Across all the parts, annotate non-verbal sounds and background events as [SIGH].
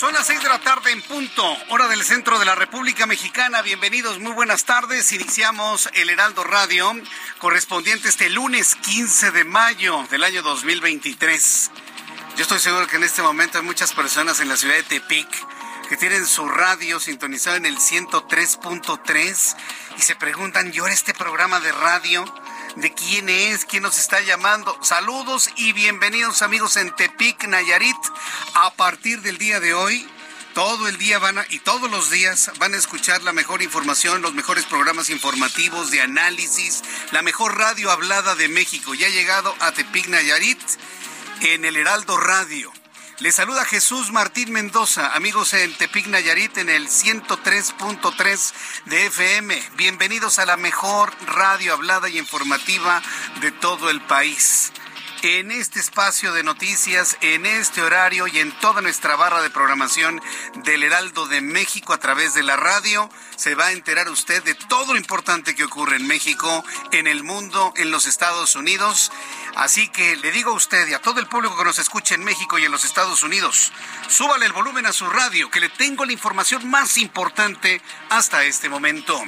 Son las seis de la tarde en punto, hora del centro de la República Mexicana. Bienvenidos, muy buenas tardes. Iniciamos el Heraldo Radio correspondiente este lunes 15 de mayo del año 2023. Yo estoy seguro que en este momento hay muchas personas en la ciudad de Tepic que tienen su radio sintonizado en el 103.3 y se preguntan, ¿yo este programa de radio? ¿De quién es? ¿Quién nos está llamando? Saludos y bienvenidos amigos en Tepic, Nayarit. A partir del día de hoy, todo el día van a, y todos los días van a escuchar la mejor información, los mejores programas informativos de análisis, la mejor radio hablada de México. Ya ha llegado a Tepic, Nayarit en el Heraldo Radio. Les saluda Jesús Martín Mendoza, amigos en Tepic Nayarit en el 103.3 de FM. Bienvenidos a la mejor radio hablada y informativa de todo el país. En este espacio de noticias, en este horario y en toda nuestra barra de programación del Heraldo de México a través de la radio, se va a enterar usted de todo lo importante que ocurre en México, en el mundo, en los Estados Unidos. Así que le digo a usted y a todo el público que nos escucha en México y en los Estados Unidos, súbale el volumen a su radio, que le tengo la información más importante hasta este momento.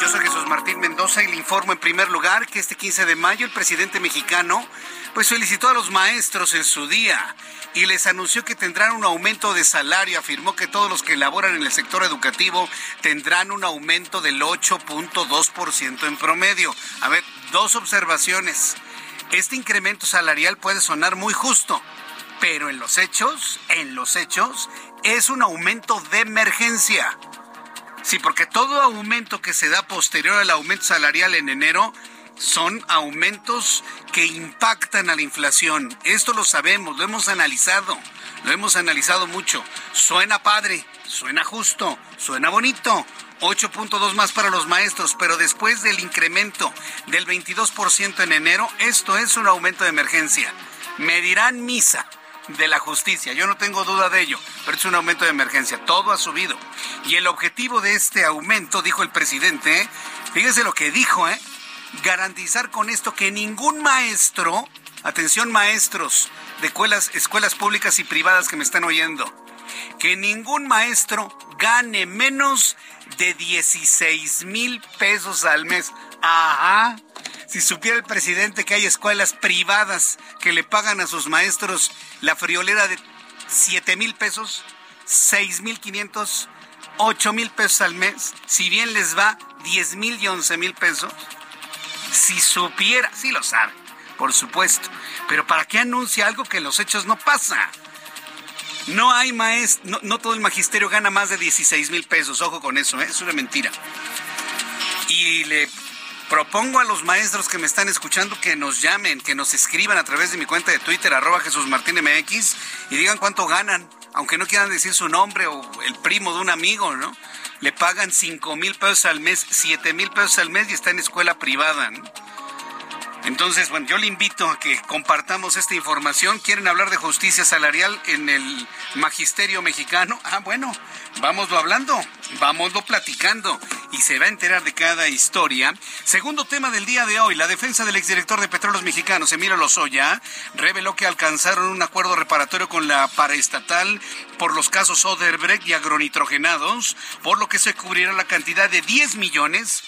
Yo soy Jesús Martín Mendoza y le informo en primer lugar que este 15 de mayo el presidente mexicano pues felicitó a los maestros en su día y les anunció que tendrán un aumento de salario. Afirmó que todos los que laboran en el sector educativo tendrán un aumento del 8.2% en promedio. A ver, dos observaciones. Este incremento salarial puede sonar muy justo, pero en los hechos, en los hechos, es un aumento de emergencia. Sí, porque todo aumento que se da posterior al aumento salarial en enero son aumentos que impactan a la inflación. Esto lo sabemos, lo hemos analizado, lo hemos analizado mucho. Suena padre, suena justo, suena bonito. 8.2 más para los maestros, pero después del incremento del 22% en enero, esto es un aumento de emergencia. Me dirán misa de la justicia, yo no tengo duda de ello, pero es un aumento de emergencia, todo ha subido. Y el objetivo de este aumento, dijo el presidente, fíjese lo que dijo, ¿eh? Garantizar con esto que ningún maestro, atención maestros de escuelas, escuelas públicas y privadas que me están oyendo, que ningún maestro gane menos de 16 mil pesos al mes. Ajá. Si supiera el presidente que hay escuelas privadas que le pagan a sus maestros la friolera de 7 mil pesos, 6 mil 500, 8 mil pesos al mes, si bien les va 10 mil y 11 mil pesos, si supiera, sí lo sabe, por supuesto, pero ¿para qué anuncia algo que en los hechos no pasa? No hay maestro, no, todo el magisterio gana más de 16 mil pesos, ojo con eso, ¿eh? es una mentira. Y le propongo a los maestros que me están escuchando que nos llamen, que nos escriban a través de mi cuenta de Twitter, arroba Jesús Martín MX, y digan cuánto ganan, aunque no quieran decir su nombre o el primo de un amigo, ¿no? Le pagan 5 mil pesos al mes, 7 mil pesos al mes y está en escuela privada, ¿no? Entonces, bueno, yo le invito a que compartamos esta información. ¿Quieren hablar de justicia salarial en el magisterio mexicano? [LAUGHS] Ah, bueno, vámoslo hablando, vámoslo platicando y se va a enterar de cada historia. Segundo tema del día de hoy, la defensa del exdirector de Petróleos Mexicanos, Emilio Lozoya, reveló que alcanzaron un acuerdo reparatorio con la paraestatal por los casos Oderbrecht y agronitrogenados, por lo que se cubrirá la cantidad de 10 millones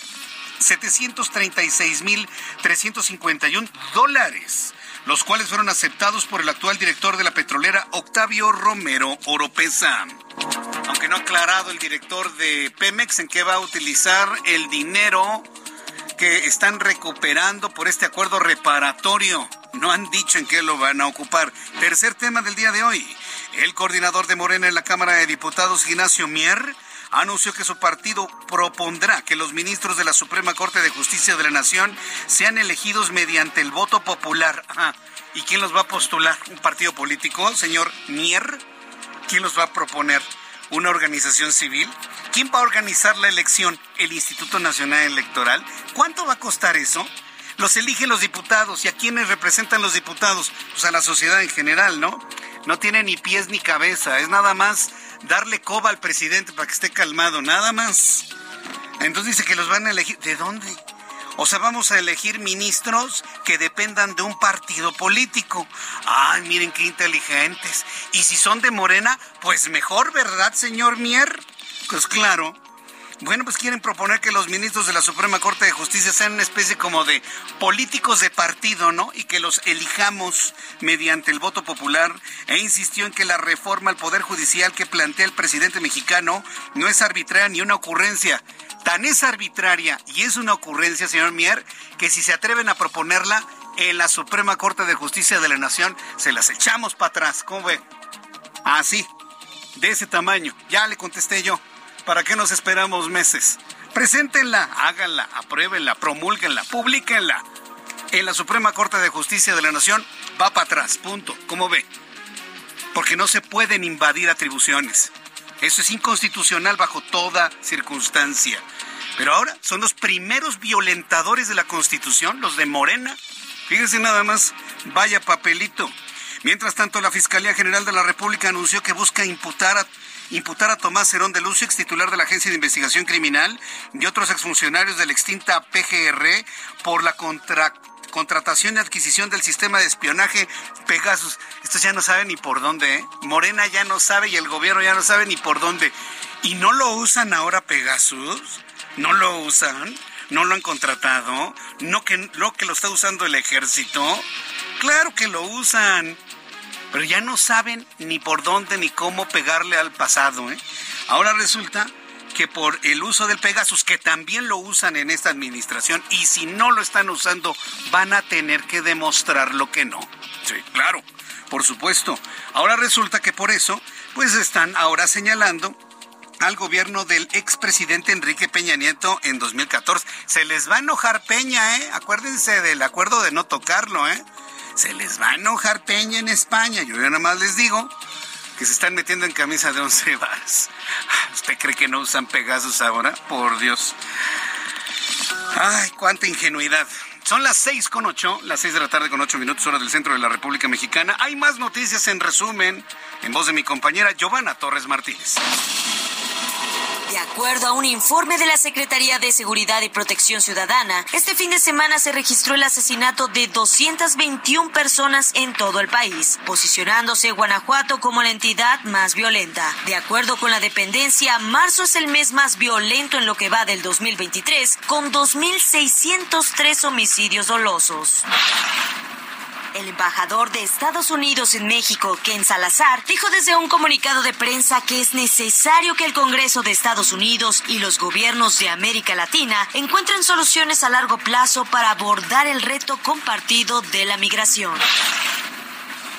736.351 dólares los cuales fueron aceptados por el actual director de la petrolera, Octavio Romero Oropesa. Aunque no ha aclarado el director de Pemex en qué va a utilizar el dinero que están recuperando por este acuerdo reparatorio. No han dicho en qué lo van a ocupar. Tercer tema del día de hoy. El coordinador de Morena en la Cámara de Diputados, Ignacio Mier, anunció que su partido propondrá que los ministros de la Suprema Corte de Justicia de la Nación sean elegidos mediante el voto popular. ¿Y quién los va a postular? ¿Un partido político, señor Mier? ¿Quién los va a proponer? ¿Una organización civil? ¿Quién va a organizar la elección? ¿El Instituto Nacional Electoral? ¿Cuánto va a costar eso? Los eligen los diputados. ¿Y a quiénes representan los diputados? Pues a la sociedad en general, ¿no? No tiene ni pies ni cabeza. Es nada más darle coba al presidente para que esté calmado, nada más. Entonces dice que los van a elegir. ¿De dónde? O sea, vamos a elegir ministros que dependan de un partido político. Ay, miren qué inteligentes. Y si son de Morena, pues mejor, ¿verdad, señor Mier? Pues claro. Bueno, pues quieren proponer que los ministros de la Suprema Corte de Justicia sean una especie como de políticos de partido, ¿no? Y que los elijamos mediante el voto popular. E insistió en que la reforma al Poder Judicial que plantea el presidente mexicano no es arbitraria ni una ocurrencia. Tan es arbitraria y es una ocurrencia, señor Mier, que si se atreven a proponerla en la Suprema Corte de Justicia de la Nación, se las echamos para atrás. ¿Cómo ve? Así, de ese tamaño. Ya le contesté yo. ¿Para qué nos esperamos meses? Preséntenla, háganla, apruébenla, promulguenla, publíquenla. En la Suprema Corte de Justicia de la Nación va para atrás, punto. ¿Cómo ve? Porque no se pueden invadir atribuciones. Eso es inconstitucional bajo toda circunstancia. Pero ahora son los primeros violentadores de la Constitución, los de Morena. Fíjense nada más, vaya papelito. Mientras tanto, la Fiscalía General de la República anunció que busca imputar a imputar a Tomás Herón de Lucio, ex titular de la Agencia de Investigación Criminal, y otros exfuncionarios de la extinta PGR por la contratación y adquisición del sistema de espionaje Pegasus. Estos ya no saben ni por dónde, ¿eh? Morena ya no sabe y el gobierno ya no sabe ni por dónde. ¿Y no lo usan ahora Pegasus? ¿No lo usan? ¿No lo han contratado? ¿No que lo que lo está usando el ejército? Claro que lo usan pero ya no saben ni por dónde ni cómo pegarle al pasado. ¿eh? Ahora resulta que por el uso del Pegasus, que también lo usan en esta administración, y si no lo están usando, van a tener que demostrar lo que no. Sí, claro, por supuesto. Ahora resulta que por eso, pues están ahora señalando al gobierno del expresidente Enrique Peña Nieto en 2014. Se les va a enojar Peña, ¿eh? Acuérdense del acuerdo de no tocarlo, ¿eh? Se les va a enojar Peña en España. Yo ya nada más les digo que se están metiendo en camisa de once [LAUGHS] varas. ¿Usted cree que no usan Pegasus ahora? Por Dios. Ay, cuánta ingenuidad. Son las seis con ocho, las seis de la tarde con ocho minutos, hora del centro de la República Mexicana. Hay más noticias en resumen, en voz de mi compañera Giovanna Torres Martínez. De acuerdo a un informe de la Secretaría de Seguridad y Protección Ciudadana, este fin de semana se registró el asesinato de 221 personas en todo el país, posicionándose Guanajuato como la entidad más violenta. De acuerdo con la dependencia, marzo es el mes más violento en lo que va del 2023, con 2.603 homicidios dolosos. El embajador de Estados Unidos en México, Ken Salazar, dijo desde un comunicado de prensa que es necesario que el Congreso de Estados Unidos y los gobiernos de América Latina encuentren soluciones a largo plazo para abordar el reto compartido de la migración.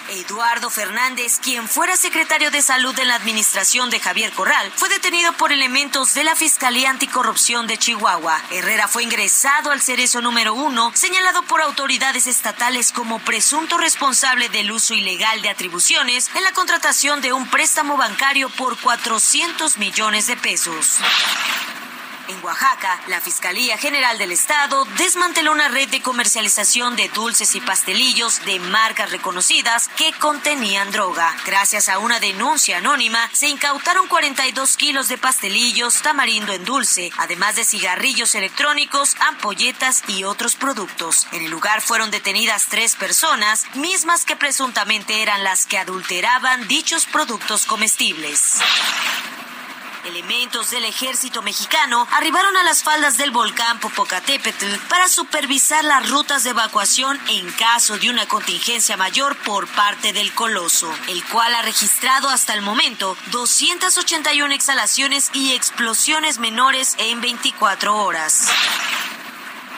Eduardo Fernández, quien fuera secretario de Salud en la administración de Javier Corral, fue detenido por elementos de la Fiscalía Anticorrupción de Chihuahua. Herrera fue ingresado al cerezo número uno, señalado por autoridades estatales como presunto responsable del uso ilegal de atribuciones en la contratación de un préstamo bancario por 400 millones de pesos. En Oaxaca, la Fiscalía General del Estado desmanteló una red de comercialización de dulces y pastelillos de marcas reconocidas que contenían droga. Gracias a una denuncia anónima, se incautaron 42 kilos de pastelillos, tamarindo en dulce, además de cigarrillos electrónicos, ampolletas y otros productos. En el lugar fueron detenidas tres personas, mismas que presuntamente eran las que adulteraban dichos productos comestibles. Elementos del ejército mexicano arribaron a las faldas del volcán Popocatépetl para supervisar las rutas de evacuación en caso de una contingencia mayor por parte del coloso, el cual ha registrado hasta el momento 281 exhalaciones y explosiones menores en 24 horas.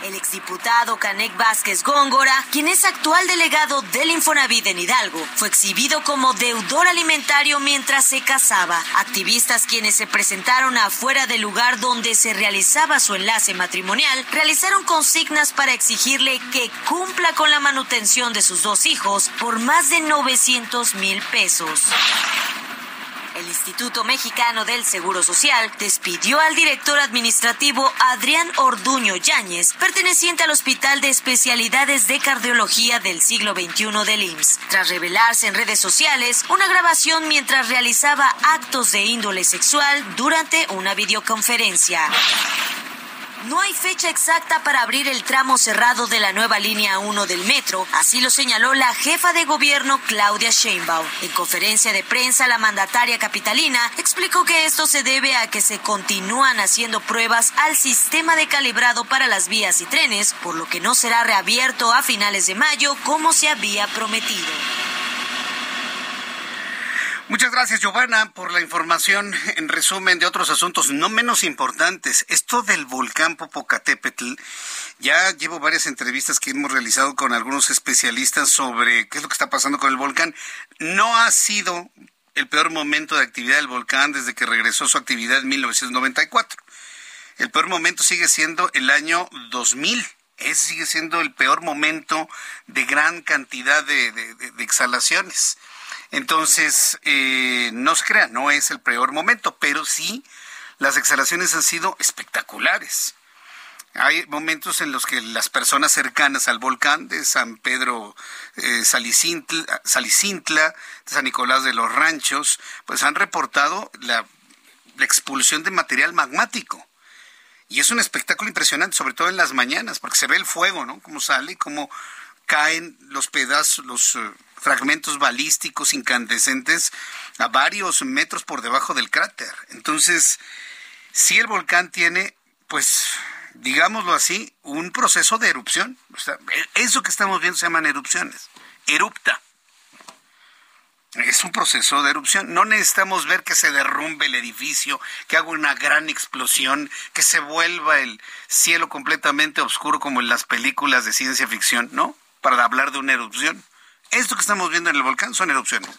El exdiputado Canek Vázquez Góngora, quien es actual delegado del Infonavit en Hidalgo, fue exhibido como deudor alimentario mientras se casaba. Activistas quienes se presentaron afuera del lugar donde se realizaba su enlace matrimonial realizaron consignas para exigirle que cumpla con la manutención de sus dos hijos por más de 900 mil pesos. El Instituto Mexicano del Seguro Social despidió al director administrativo Adrián Orduño Yáñez, perteneciente al Hospital de Especialidades de Cardiología del siglo XXI del IMSS, tras revelarse en redes sociales una grabación mientras realizaba actos de índole sexual durante una videoconferencia. No hay fecha exacta para abrir el tramo cerrado de la nueva línea 1 del metro, así lo señaló la jefa de gobierno Claudia Sheinbaum. En conferencia de prensa, la mandataria capitalina explicó que esto se debe a que se continúan haciendo pruebas al sistema de calibrado para las vías y trenes, por lo que no será reabierto a finales de mayo como se había prometido. Muchas gracias, Giovanna, por la información en resumen de otros asuntos no menos importantes. Esto del volcán Popocatépetl, ya llevo varias entrevistas que hemos realizado con algunos especialistas sobre qué es lo que está pasando con el volcán. No ha sido el peor momento de actividad del volcán desde que regresó su actividad en 1994. El peor momento sigue siendo el año 2000. Ese sigue siendo el peor momento de gran cantidad de, de, de exhalaciones. Entonces, eh, no se crea, no es el peor momento, pero sí las exhalaciones han sido espectaculares. Hay momentos en los que las personas cercanas al volcán de San Pedro eh, Salicintla, Salicintla, San Nicolás de los Ranchos, pues han reportado la, la expulsión de material magmático. Y es un espectáculo impresionante, sobre todo en las mañanas, porque se ve el fuego, ¿no? Cómo sale cómo caen los pedazos, los uh, fragmentos balísticos incandescentes a varios metros por debajo del cráter. Entonces, si el volcán tiene, pues, digámoslo así, un proceso de erupción. Eso que estamos viendo se llaman erupciones. Erupta. Es un proceso de erupción. No necesitamos ver que se derrumbe el edificio, que haga una gran explosión, que se vuelva el cielo completamente oscuro como en las películas de ciencia ficción, ¿no? Para hablar de una erupción. Esto que estamos viendo en el volcán son erupciones.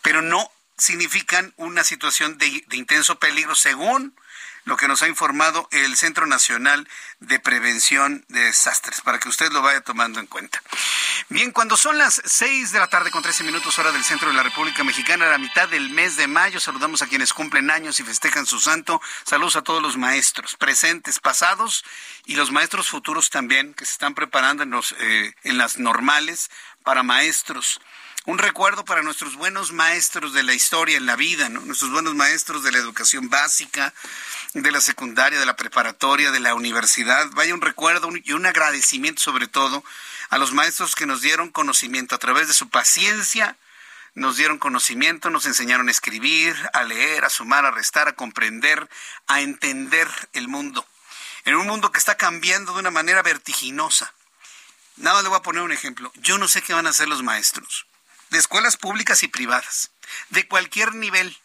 Pero no significan una situación de, intenso peligro según lo que nos ha informado el Centro Nacional de Prevención de Desastres, para que usted lo vaya tomando en cuenta. Bien, cuando son las 6 de la tarde con 13 minutos hora del centro de la República Mexicana, a la mitad del mes de mayo, saludamos a quienes cumplen años y festejan su santo. Saludos a todos los maestros presentes, pasados y los maestros futuros también, que se están preparando en, los, eh, en las normales para maestros un recuerdo para nuestros buenos maestros de la historia en la vida, ¿no? nuestros buenos maestros de la educación básica, de la secundaria, de la preparatoria, de la universidad. Vaya un recuerdo y un agradecimiento sobre todo a los maestros que nos dieron conocimiento a través de su paciencia, nos dieron conocimiento, nos enseñaron a escribir, a leer, a sumar, a restar, a comprender, a entender el mundo. En un mundo que está cambiando de una manera vertiginosa. Nada más le voy a poner un ejemplo. Yo no sé qué van a hacer los maestros de escuelas públicas y privadas, de cualquier nivel,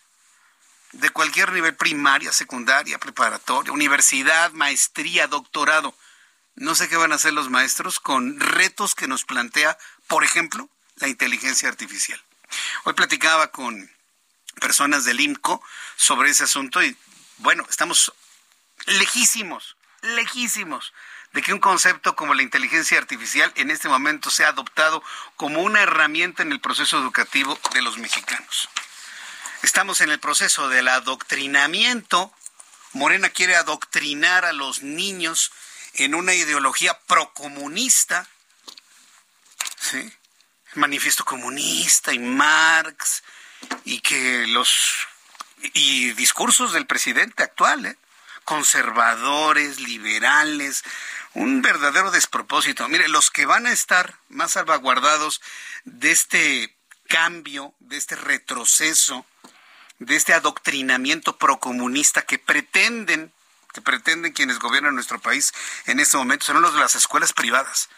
de cualquier nivel, primaria, secundaria, preparatoria, universidad, maestría, doctorado. No sé qué van a hacer los maestros con retos que nos plantea, por ejemplo, la inteligencia artificial. Hoy platicaba con personas del IMCO sobre ese asunto y bueno, estamos lejísimos, lejísimos de que un concepto como la inteligencia artificial en este momento sea adoptado como una herramienta en el proceso educativo de los mexicanos. Estamos en el proceso del adoctrinamiento. Morena quiere adoctrinar a los niños en una ideología procomunista. ¿Sí? Manifiesto comunista y Marx y que los y discursos del presidente actual, ¿eh? conservadores, liberales, un verdadero despropósito. Mire, los que van a estar más salvaguardados de este cambio, de este retroceso de este adoctrinamiento procomunista que pretenden, que pretenden quienes gobiernan nuestro país en este momento, son los de las escuelas privadas.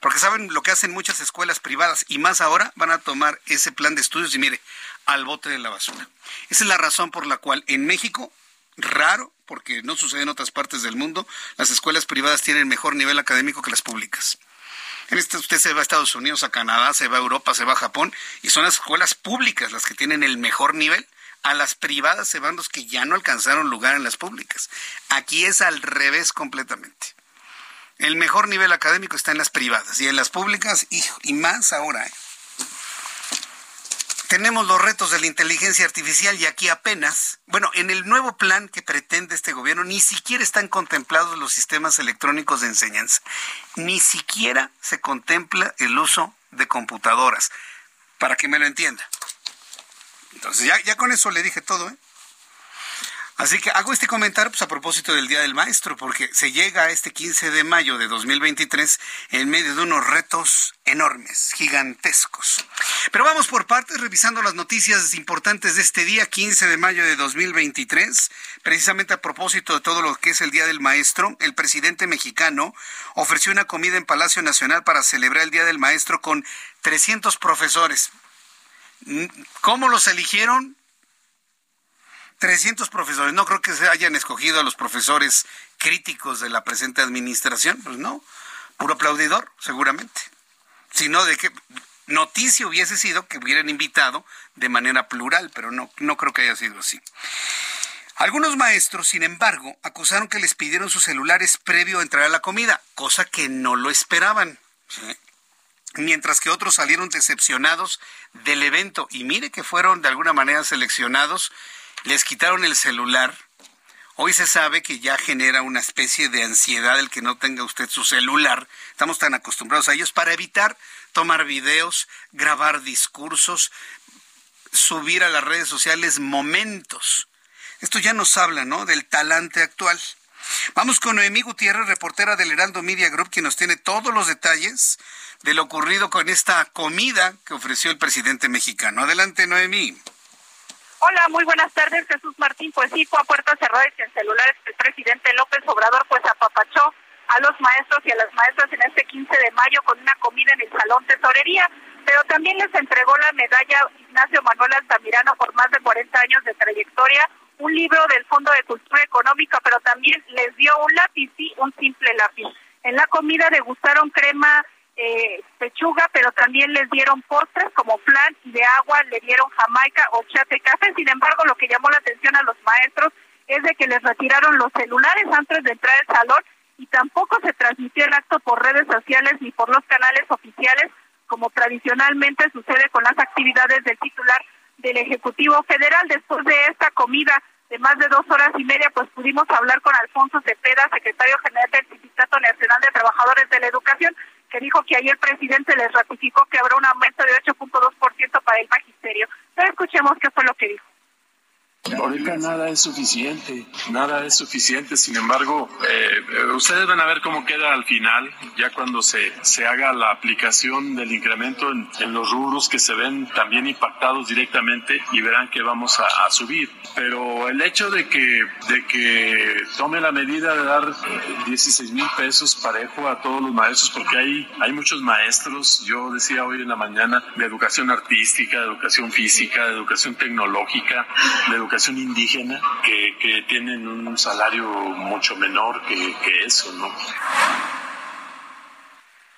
Porque saben lo que hacen muchas escuelas privadas y más ahora van a tomar ese plan de estudios y mire, al bote de la basura. Esa es la razón por la cual en México, raro, porque no sucede en otras partes del mundo, las escuelas privadas tienen mejor nivel académico que las públicas. En este, usted se va a Estados Unidos, a Canadá, se va a Europa, se va a Japón, y son las escuelas públicas las que tienen el mejor nivel. A las privadas se van los que ya no alcanzaron lugar en las públicas. Aquí es al revés completamente. El mejor nivel académico está en las privadas y en las públicas, y más ahora. ¿eh? Tenemos los retos de la inteligencia artificial y aquí apenas, bueno, en el nuevo plan que pretende este gobierno ni siquiera están contemplados los sistemas electrónicos de enseñanza. Ni siquiera se contempla el uso de computadoras, para que me lo entienda. Entonces ya, ya con eso le dije todo, ¿eh? Así que hago este comentario pues, a propósito del Día del Maestro, porque se llega a este 15 de mayo de 2023 en medio de unos retos enormes, gigantescos. Pero vamos por partes, revisando las noticias importantes de este día, 15 de mayo de 2023. Precisamente a propósito de todo lo que es el Día del Maestro, el presidente mexicano ofreció una comida en Palacio Nacional para celebrar el Día del Maestro con 300 profesores. ¿Cómo los eligieron? 300 profesores. No creo que se hayan escogido a los profesores críticos de la presente administración. Pues no, puro aplaudidor, seguramente. Sino de que noticia hubiese sido que hubieran invitado de manera plural, pero no, no creo que haya sido así. Algunos maestros, sin embargo, acusaron que les pidieron sus celulares previo a entrar a la comida, cosa que no lo esperaban. Mientras que otros salieron decepcionados del evento. Y mire que fueron de alguna manera seleccionados les quitaron el celular. Hoy se sabe que ya genera una especie de ansiedad el que no tenga usted su celular. Estamos tan acostumbrados a ellos para evitar tomar videos, grabar discursos, subir a las redes sociales momentos. Esto ya nos habla, ¿no? Del talante actual. Vamos con Noemí Gutiérrez, reportera del Heraldo Media Group, quien nos tiene todos los detalles de lo ocurrido con esta comida que ofreció el presidente mexicano. Adelante, Noemí. Hola, muy buenas tardes, Jesús Martín. Pues sí, fue a puertas cerradas y en celulares el presidente López Obrador pues apapachó a los maestros y a las maestras en este 15 de mayo con una comida en el Salón Tesorería, pero también les entregó la medalla Ignacio Manuel Altamirano por más de 40 años de trayectoria, un libro del Fondo de Cultura Económica, pero también les dio un lápiz, sí, un simple lápiz. En la comida degustaron crema eh, pechuga, pero también les dieron postres como flan y de agua le dieron jamaica o chate café. Sin embargo, lo que llamó la atención a los maestros es de que les retiraron los celulares antes de entrar al salón y tampoco se transmitió el acto por redes sociales ni por los canales oficiales, como tradicionalmente sucede con las actividades del titular del Ejecutivo Federal. Después de esta comida de más de dos horas y media, pues pudimos hablar con Alfonso Cepeda, secretario general del Sindicato Nacional de Trabajadores de la Educación, que dijo que ayer el presidente les ratificó que habrá un aumento de 8.2% para el magisterio. Pero escuchemos qué fue lo que dijo. Ahorita nada es suficiente, nada es suficiente. Sin embargo, eh, ustedes van a ver cómo queda al final, ya cuando se, se haga la aplicación del incremento en, los rubros que se ven también impactados directamente y verán que vamos a, subir. Pero el hecho de que, de que tome la medida de dar 16 mil pesos parejo a todos los maestros, porque hay, hay muchos maestros, yo decía hoy en la mañana, de educación artística, de educación física, de educación tecnológica, de educación educación indígena que, que tienen un salario mucho menor que, eso, ¿no?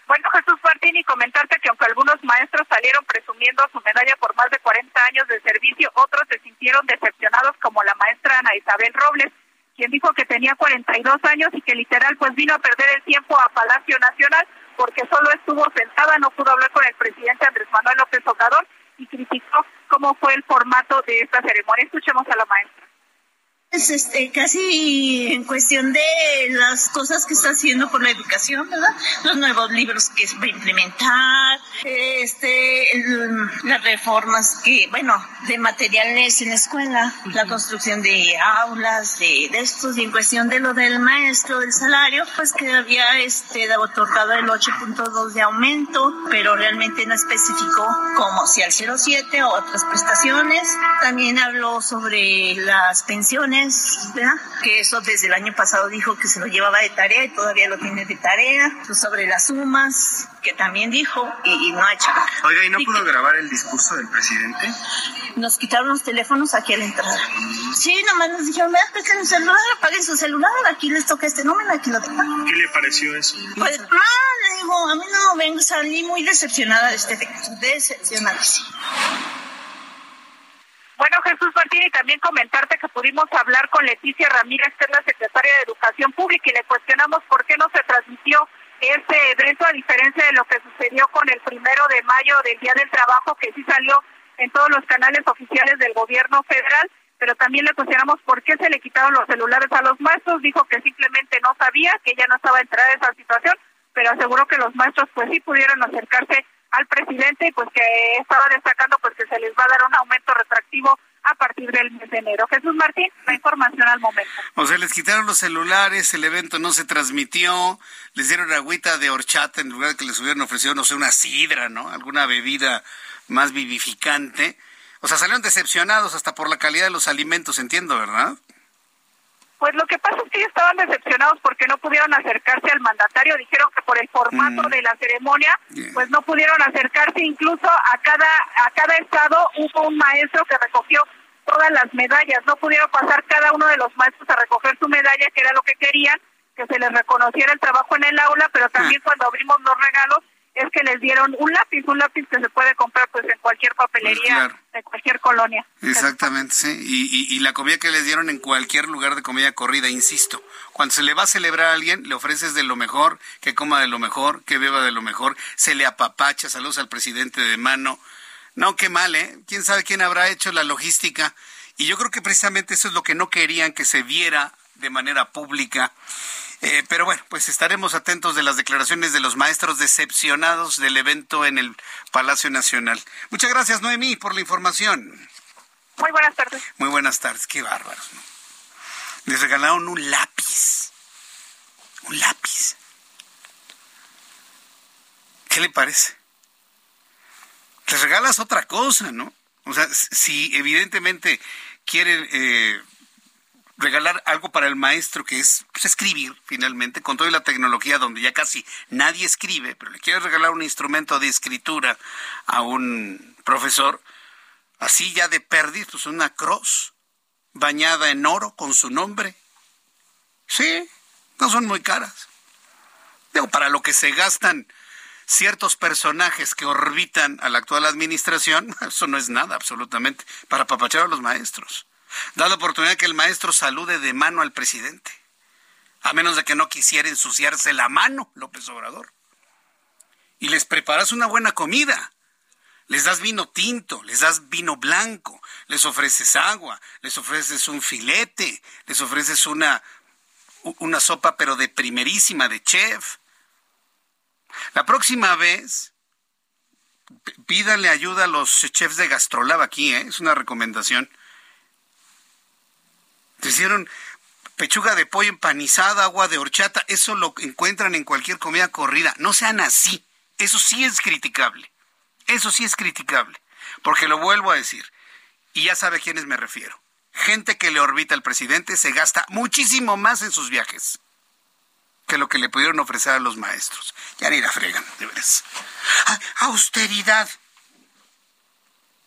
Bueno, Jesús Martín, y comentarte que aunque algunos maestros salieron presumiendo su medalla por más de 40 años de servicio, otros se sintieron decepcionados como la maestra Ana Isabel Robles, quien dijo que tenía 42 años y que literal pues vino a perder el tiempo a Palacio Nacional porque solo estuvo sentada, no pudo hablar con el presidente Andrés Manuel López Obrador y criticó cómo fue el formato de esta ceremonia. Escuchemos a la maestra. Este, casi en cuestión de las cosas que está haciendo por la educación, ¿verdad? Los nuevos libros que va a implementar, este, las reformas que, bueno, de materiales en la escuela, la construcción de aulas, de, de estos, y en cuestión de lo del maestro, del salario, pues que había este, otorgado el 8.2 de aumento, pero realmente no especificó como si al 07 o otras prestaciones. También habló sobre las pensiones que eso desde el año pasado dijo que se lo llevaba de tarea y todavía lo tiene de tarea, pues sobre las sumas, que también dijo y, no ha hecho nada. Oiga, ¿y no pudo grabar el discurso del presidente? Nos quitaron los teléfonos aquí a la entrada. Sí, nomás nos dijeron, vean, pesquen el celular, apaguen su celular, aquí les toca este número, aquí lo tengo. ¿Qué le pareció eso? Pues, mal, le digo, a mí no, vengo, salí muy decepcionada de este efecto, decepcionadísima. Bueno, Jesús Martín, y también comentarte que pudimos hablar con Leticia Ramírez, que es la secretaria de Educación Pública, y le cuestionamos por qué no se transmitió este evento, a diferencia de lo que sucedió con el primero de mayo del Día del Trabajo, que sí salió en todos los canales oficiales del gobierno federal, pero también le cuestionamos por qué se le quitaron los celulares a los maestros, dijo que simplemente no sabía, que ella no estaba enterada de esa situación, pero aseguró que los maestros pues sí pudieron acercarse al presidente pues que estaba destacando pues que se les va a dar un aumento retractivo a partir del mes de enero. Jesús Martín, la información al momento. O sea, les quitaron los celulares, el evento no se transmitió, les dieron agüita de horchata en lugar de que les hubieran ofrecido, no sé, una sidra, ¿no? Alguna bebida más vivificante. O sea, salieron decepcionados hasta por la calidad de los alimentos, entiendo, ¿verdad? Pues lo que pasa es que ellos estaban decepcionados porque no pudieron acercarse al mandatario. Dijeron que por el formato mm. de la ceremonia, pues no pudieron acercarse. Incluso a cada a cada estado hubo un maestro que recogió todas las medallas. No pudieron pasar cada uno de los maestros a recoger su medalla, que era lo que querían, que se les reconociera el trabajo en el aula, pero también ah. cuando abrimos los regalos es que les dieron un lápiz, un lápiz que se puede comprar pues en cualquier papelería pues de cualquier colonia. Exactamente, sí. Y, y, la comida que les dieron en cualquier lugar de comida corrida, insisto, cuando se le va a celebrar a alguien, le ofreces de lo mejor, que coma de lo mejor, que beba de lo mejor, se le apapacha, saludos al presidente de mano. No, qué mal, ¿eh? ¿Quién sabe quién habrá hecho la logística? Y yo creo que precisamente eso es lo que no querían que se viera de manera pública. Eh, pero bueno, pues estaremos atentos de las declaraciones de los maestros decepcionados del evento en el Palacio Nacional. Muchas gracias, Noemí, por la información. Muy buenas tardes. Muy buenas tardes, qué bárbaros. Les regalaron un lápiz. Un lápiz. ¿Qué le parece? Les regalas otra cosa, ¿no? O sea, si evidentemente quieren eh, regalar algo para el maestro que es pues, escribir finalmente con toda la tecnología donde ya casi nadie escribe, pero le quieres regalar un instrumento de escritura a un profesor, así ya de perdiz, pues una cruz bañada en oro con su nombre. Sí, no son muy caras. Digo, para lo que se gastan ciertos personajes que orbitan a la actual administración, [LAUGHS] eso no es nada absolutamente para papachar a los maestros. Da la oportunidad que el maestro salude de mano al presidente, a menos de que no quisiera ensuciarse la mano, López Obrador. Y les preparas una buena comida. Les das vino tinto, les das vino blanco, les ofreces agua, les ofreces un filete, les ofreces una, una sopa pero de primerísima, de chef. La próxima vez, pídale ayuda a los chefs de Gastrolab aquí, ¿eh? es una recomendación te hicieron pechuga de pollo empanizada, agua de horchata, eso lo encuentran en cualquier comida corrida. No sean así. Eso sí es criticable. Eso sí es criticable. Porque lo vuelvo a decir, y ya sabe a quiénes me refiero. Gente que le orbita al presidente se gasta muchísimo más en sus viajes que lo que le pudieron ofrecer a los maestros. Ya ni la fregan, de veras. Ah, austeridad.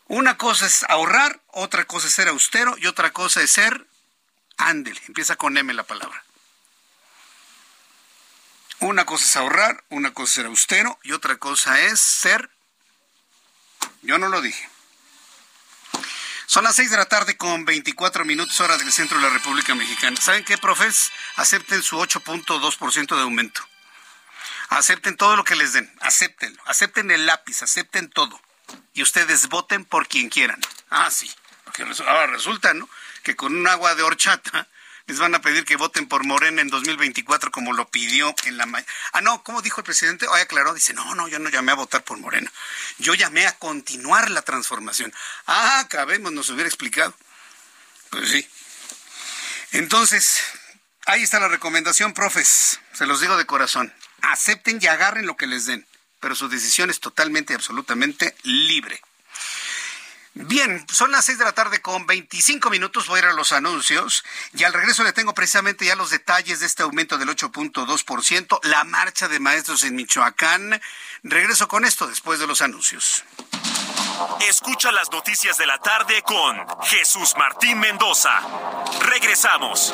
Una cosa es ahorrar, otra cosa es ser austero y otra cosa es ser Ándele, empieza con M la palabra. Una cosa es ahorrar, una cosa es ser austero y otra cosa es ser... Yo no lo dije. Son las 6 de la tarde con 24 minutos hora del centro de la República Mexicana. ¿Saben qué, profes? Acepten su 8.2% de aumento. Acepten todo lo que les den. Acéptenlo. Acepten el lápiz. Acepten todo. Y ustedes voten por quien quieran. Ah, sí. Porque ahora resulta, ¿no? Que con un agua de horchata les van a pedir que voten por Morena en 2024 como lo pidió en la Ah, no, ¿cómo dijo el presidente? Hoy aclaró, dice, no, no, yo no llamé a votar por Morena. Yo llamé a continuar la transformación. Ah, acabemos, nos hubiera explicado. Pues sí. Entonces, ahí está la recomendación, profes. Se los digo de corazón. Acepten y agarren lo que les den, pero su decisión es totalmente y absolutamente libre. Bien, son las seis de la tarde con 25 minutos. Voy a ir a los anuncios y al regreso le tengo precisamente ya los detalles de este aumento del 8.2%, la marcha de maestros en Michoacán. Regreso con esto después de los anuncios. Escucha las noticias de la tarde con Jesús Martín Mendoza. Regresamos.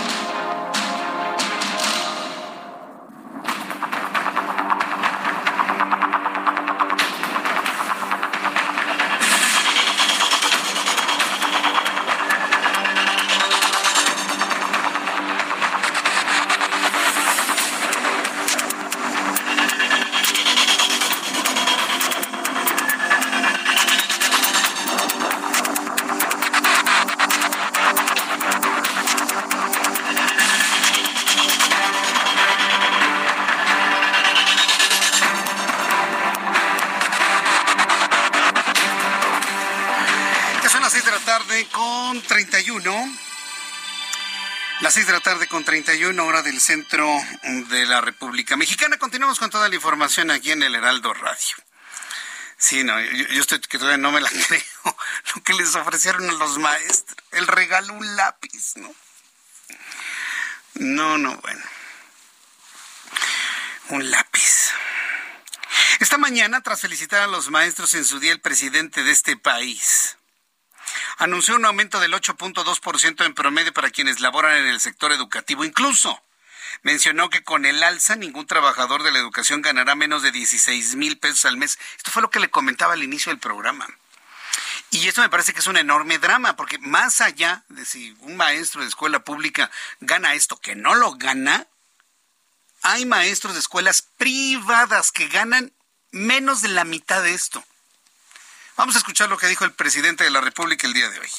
Tarde con 31 hora del centro de la República Mexicana. Continuamos con toda la información aquí en el Heraldo Radio. Sí, no, yo, estoy que todavía no me la [LAUGHS] creo. Lo que les ofrecieron a los maestros. El regalo un lápiz, ¿no? No, no, bueno. Un lápiz. Esta mañana, tras felicitar a los maestros en su día, el presidente de este país anunció un aumento del 8.2% en promedio para quienes laboran en el sector educativo. Incluso mencionó que con el alza ningún trabajador de la educación ganará menos de 16 mil pesos al mes. Esto fue lo que le comentaba al inicio del programa. Y esto me parece que es un enorme drama, porque más allá de si un maestro de escuela pública gana esto, que no lo gana, hay maestros de escuelas privadas que ganan menos de la mitad de esto. Vamos a escuchar lo que dijo el presidente de la República el día de hoy.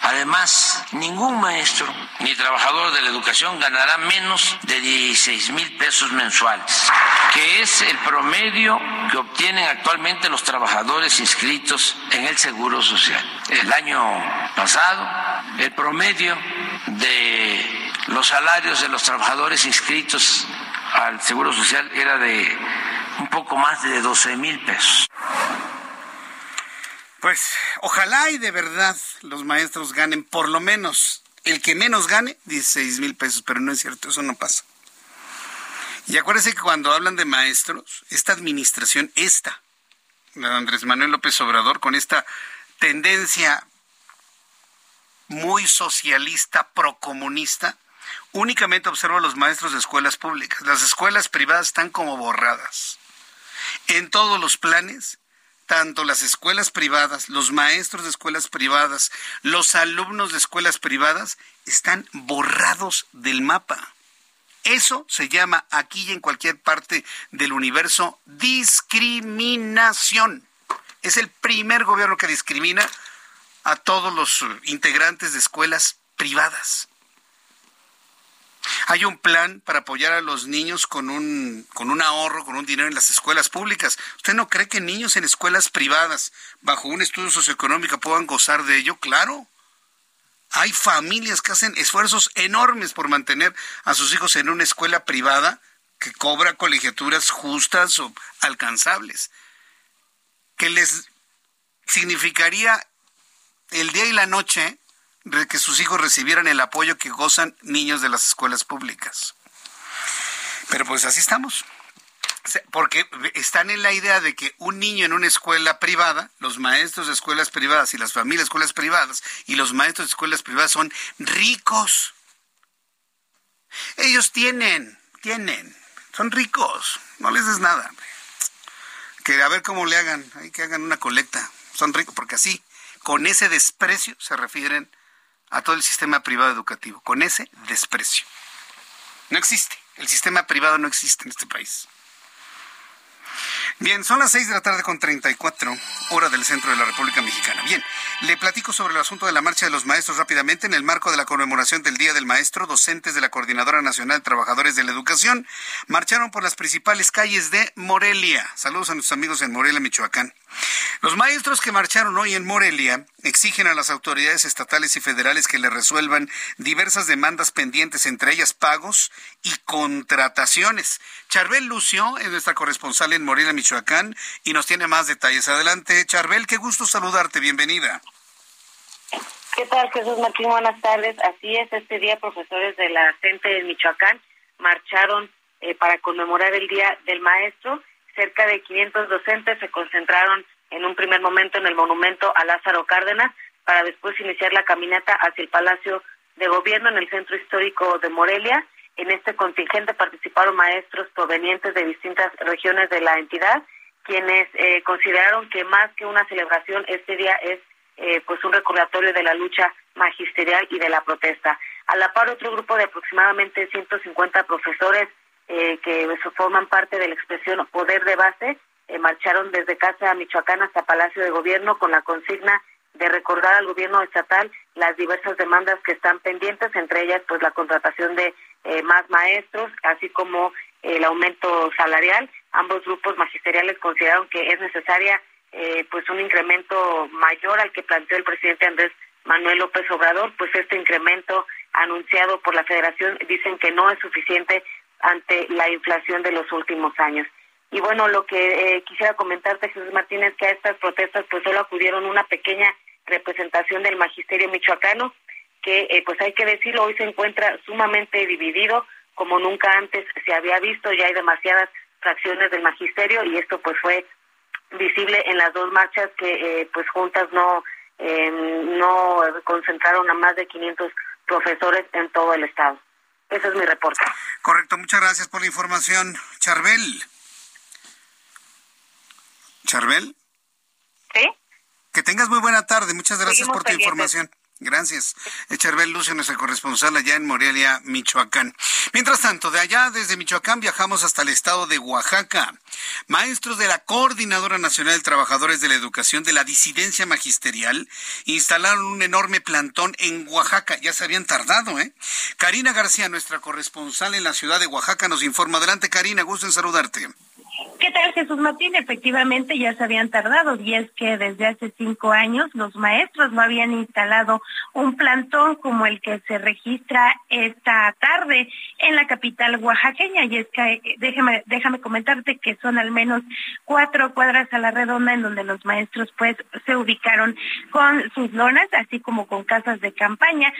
Además, ningún maestro ni trabajador de la educación ganará menos de 16 mil pesos mensuales, que es el promedio que obtienen actualmente los trabajadores inscritos en el Seguro Social. El año pasado, el promedio de los salarios de los trabajadores inscritos al Seguro Social era de un poco más de 12 mil pesos. Pues ojalá y de verdad los maestros ganen por lo menos el que menos gane 16 mil pesos, pero no es cierto, eso no pasa. Y acuérdense que cuando hablan de maestros, esta administración, esta, la de Andrés Manuel López Obrador, con esta tendencia muy socialista, procomunista, únicamente observa a los maestros de escuelas públicas. Las escuelas privadas están como borradas. En todos los planes tanto las escuelas privadas, los maestros de escuelas privadas, los alumnos de escuelas privadas están borrados del mapa. Eso se llama aquí y en cualquier parte del universo discriminación. Es el primer gobierno que discrimina a todos los integrantes de escuelas privadas. Hay un plan para apoyar a los niños con un, con un ahorro, con un dinero en las escuelas públicas. ¿Usted no cree que niños en escuelas privadas, bajo un estudio socioeconómico, puedan gozar de ello? Claro. Hay familias que hacen esfuerzos enormes por mantener a sus hijos en una escuela privada que cobra colegiaturas justas o alcanzables, que les significaría el día y la noche que sus hijos recibieran el apoyo que gozan niños de las escuelas públicas. Pero pues así estamos. Porque están en la idea de que un niño en una escuela privada, los maestros de escuelas privadas y las familias de escuelas privadas y los maestros de escuelas privadas son ricos. Ellos tienen, tienen, son ricos, no les des nada. Que a ver cómo le hagan, hay que hagan una colecta, son ricos, porque así, con ese desprecio se refieren a todo el sistema privado educativo, con ese desprecio. No existe, el sistema privado no existe en este país. Bien, son las 6 de la tarde con 34. hora del centro de la República Mexicana. Bien, le platico sobre el asunto de la marcha de los maestros rápidamente. En el marco de la conmemoración del Día del Maestro, docentes de la Coordinadora Nacional de Trabajadores de la Educación marcharon por las principales calles de Morelia. Saludos a nuestros amigos en Morelia, Michoacán. Los maestros que marcharon hoy en Morelia exigen a las autoridades estatales y federales que le resuelvan diversas demandas pendientes, entre ellas pagos y contrataciones. Charbel Lucio es nuestra corresponsal en Morelia, Michoacán, y nos tiene más detalles. Adelante, Charbel, qué gusto saludarte, bienvenida. ¿Qué tal, Jesús Martín? Buenas tardes. Así es, este día profesores de la CENTE de Michoacán marcharon eh, para conmemorar el Día del Maestro cerca de 500 docentes se concentraron en un primer momento en el monumento a Lázaro Cárdenas para después iniciar la caminata hacia el Palacio de Gobierno en el centro histórico de Morelia. En este contingente participaron maestros provenientes de distintas regiones de la entidad, quienes eh, consideraron que más que una celebración, este día es eh, pues un recordatorio de la lucha magisterial y de la protesta. A la par, otro grupo de aproximadamente 150 profesores eh, que forman parte de la expresión Poder de Base, eh, marcharon desde Casa Michoacán hasta Palacio de Gobierno con la consigna de recordar al gobierno estatal las diversas demandas que están pendientes, entre ellas pues la contratación de eh, más maestros, así como el aumento salarial. Ambos grupos magisteriales consideraron que es necesaria pues un incremento mayor al que planteó el presidente Andrés Manuel López Obrador, pues este incremento anunciado por la Federación dicen que no es suficiente ante la inflación de los últimos años. Y bueno, lo que eh, quisiera comentarte, Jesús Martínez, que a estas protestas pues solo acudieron una pequeña representación del magisterio michoacano, que eh, pues hay que decirlo, hoy se encuentra sumamente dividido, como nunca antes se había visto, ya hay demasiadas fracciones del magisterio y esto pues fue visible en las dos marchas que eh, pues juntas no no concentraron a más de 500 profesores en todo el estado. Ese es mi reporte. Correcto, muchas gracias por la información. Charbel. Charbel. Sí. Que tengas muy buena tarde. Muchas gracias por tu información. Gracias. Charbel Lucio, nuestra corresponsal allá en Morelia, Michoacán. Mientras tanto, de allá desde Michoacán viajamos hasta el estado de Oaxaca. Maestros de la Coordinadora Nacional de Trabajadores de la Educación de la Disidencia Magisterial instalaron un enorme plantón en Oaxaca. Ya se habían tardado, ¿eh? Karina García, nuestra corresponsal en la ciudad de Oaxaca, nos informa. Adelante, Karina, gusto en saludarte. ¿Qué tal, Jesús Martín? Efectivamente, ya se habían tardado y es que desde hace cinco años los maestros no habían instalado un plantón como el que se registra esta tarde en la capital oaxaqueña. Y es que déjame, déjame comentarte que son al menos cuatro cuadras a la redonda en donde los maestros pues se ubicaron con sus lonas, así como con casas de campaña,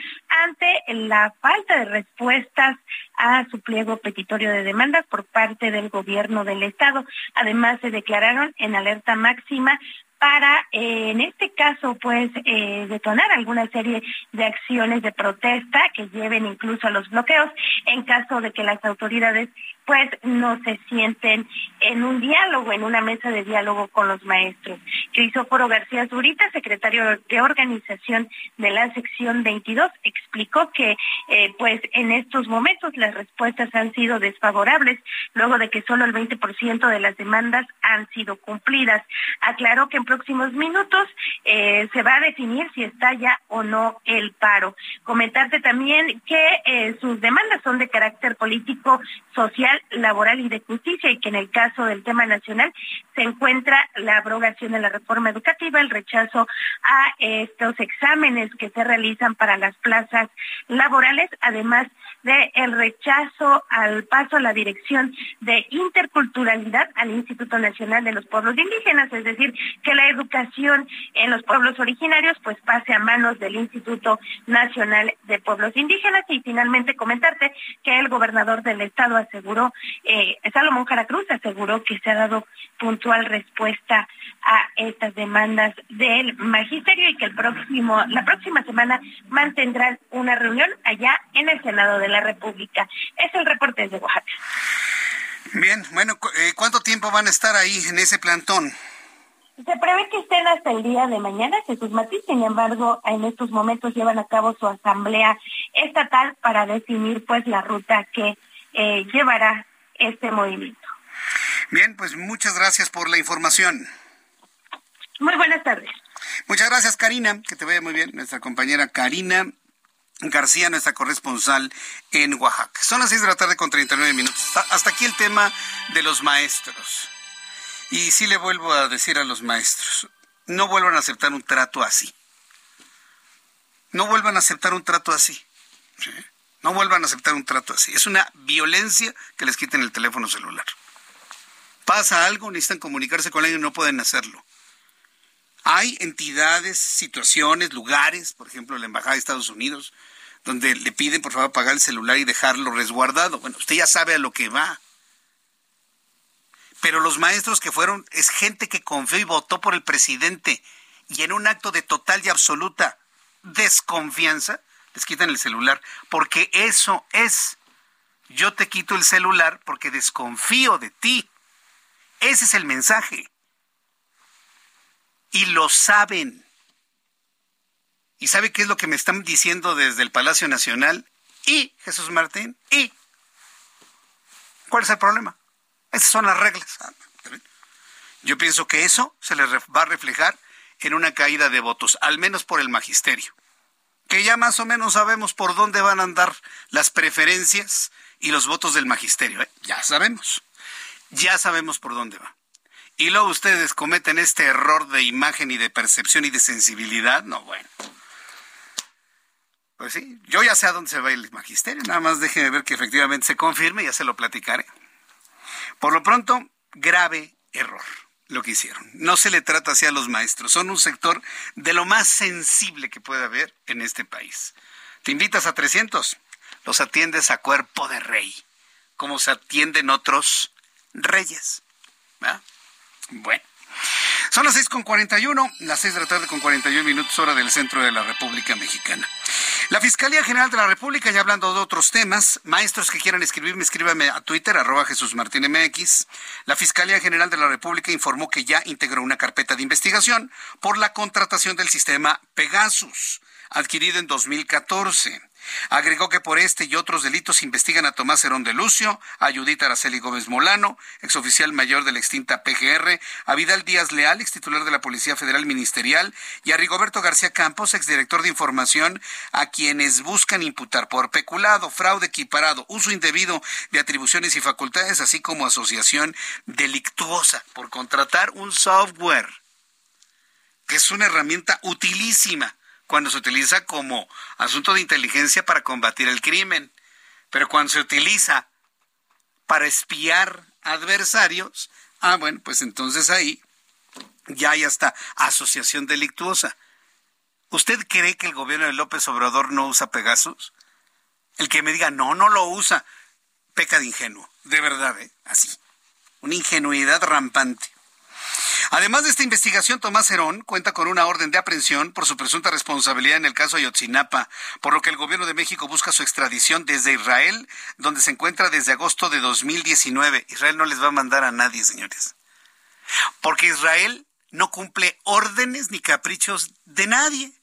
ante la falta de respuestas a su pliego petitorio de demandas por parte del gobierno del estado. Además, se declararon en alerta máxima para, eh, en este caso, pues, eh, detonar alguna serie de acciones de protesta que lleven incluso a los bloqueos en caso de que las autoridades pues no se sienten en un diálogo, en una mesa de diálogo con los maestros. Crisóforo García Zurita, secretario de organización de la sección 22, explicó que eh, pues en estos momentos las respuestas han sido desfavorables, luego de que solo el 20% de las demandas han sido cumplidas. Aclaró que en próximos minutos eh, se va a definir si está ya o no el paro. Comentarte también que eh, sus demandas son de carácter político, social laboral y de justicia y que en el caso del tema nacional se encuentra la abrogación de la reforma educativa, el rechazo a estos exámenes que se realizan para las plazas laborales, además de el rechazo al paso a la dirección de interculturalidad al Instituto Nacional de los Pueblos Indígenas, es decir, que la educación en los pueblos originarios pues pase a manos del Instituto Nacional de Pueblos Indígenas. Y finalmente comentarte que el gobernador del estado aseguró, eh, Salomón Jaracruz aseguró que se ha dado puntual respuesta a estas demandas del magisterio y que el próximo, la próxima semana mantendrán una reunión allá en el Senado de la República. Es el reporte desde Oaxaca. Bien, bueno, eh, ¿cuánto tiempo van a estar ahí en ese plantón? Se prevé que estén hasta el día de mañana, Jesús Martín, sin embargo, en estos momentos llevan a cabo su asamblea estatal para definir pues la ruta que eh, llevará este movimiento. Bien, pues muchas gracias por la información. Muy buenas tardes. Muchas gracias, Karina. Que te vaya muy bien. Nuestra compañera Karina García, nuestra corresponsal en Oaxaca. Son las 6 de la tarde con 39 minutos. Hasta aquí el tema de los maestros. Y sí le vuelvo a decir a los maestros, no vuelvan a aceptar un trato así. No vuelvan a aceptar un trato así. No vuelvan a aceptar un trato así. Es una violencia que les quiten el teléfono celular. Pasa algo, necesitan comunicarse con alguien y no pueden hacerlo. Hay entidades, situaciones, lugares, por ejemplo, la Embajada de Estados Unidos, donde le piden por favor pagar el celular y dejarlo resguardado. Bueno, usted ya sabe a lo que va. Pero los maestros que fueron, es gente que confió y votó por el presidente. Y en un acto de total y absoluta desconfianza, les quitan el celular. Porque eso es. Yo te quito el celular porque desconfío de ti. Ese es el mensaje. Y lo saben. ¿Y sabe qué es lo que me están diciendo desde el Palacio Nacional? Y, Jesús Martín, y. ¿Cuál es el problema? Esas son las reglas. Ah, Yo pienso que eso se les va a reflejar en una caída de votos, al menos por el magisterio, que ya más o menos sabemos por dónde van a andar las preferencias y los votos del magisterio. ¿eh? Ya sabemos, ya sabemos por dónde va. Y luego ustedes cometen este error de imagen y de percepción y de sensibilidad, no, bueno. Pues sí, yo ya sé a dónde se va el magisterio, nada más déjenme ver que efectivamente se confirme y ya se lo platicaré. Por lo pronto, grave error lo que hicieron. No se le trata así a los maestros. Son un sector de lo más sensible que puede haber en este país. Te invitas a 300, los atiendes a cuerpo de rey, como se atienden otros reyes. Bueno. Son las 6 con 41, las 6 de la tarde con 41 minutos hora del centro de la República Mexicana. La Fiscalía General de la República, ya hablando de otros temas, maestros que quieran escribirme, escríbame a Twitter, arroba Jesús Martín MX. La Fiscalía General de la República informó que ya integró una carpeta de investigación por la contratación del sistema Pegasus, adquirido en 2014. Agregó que por este y otros delitos investigan a Tomás Herón de Lucio, a Judith Araceli Gómez Molano, exoficial mayor de la extinta PGR, a Vidal Díaz Leal, ex titular de la Policía Federal Ministerial, y a Rigoberto García Campos, exdirector de información, a quienes buscan imputar por peculado, fraude equiparado, uso indebido de atribuciones y facultades, así como asociación delictuosa por contratar un software que es una herramienta utilísima cuando se utiliza como asunto de inteligencia para combatir el crimen, pero cuando se utiliza para espiar adversarios, ah, bueno, pues entonces ahí ya hay hasta asociación delictuosa. ¿Usted cree que el gobierno de López Obrador no usa Pegasus? El que me diga, no, no lo usa, peca de ingenuo, de verdad, ¿eh? así. Una ingenuidad rampante. Además de esta investigación, Tomás Herón cuenta con una orden de aprehensión por su presunta responsabilidad en el caso Ayotzinapa, por lo que el gobierno de México busca su extradición desde Israel, donde se encuentra desde agosto de 2019. Israel no les va a mandar a nadie, señores. Porque Israel no cumple órdenes ni caprichos de nadie.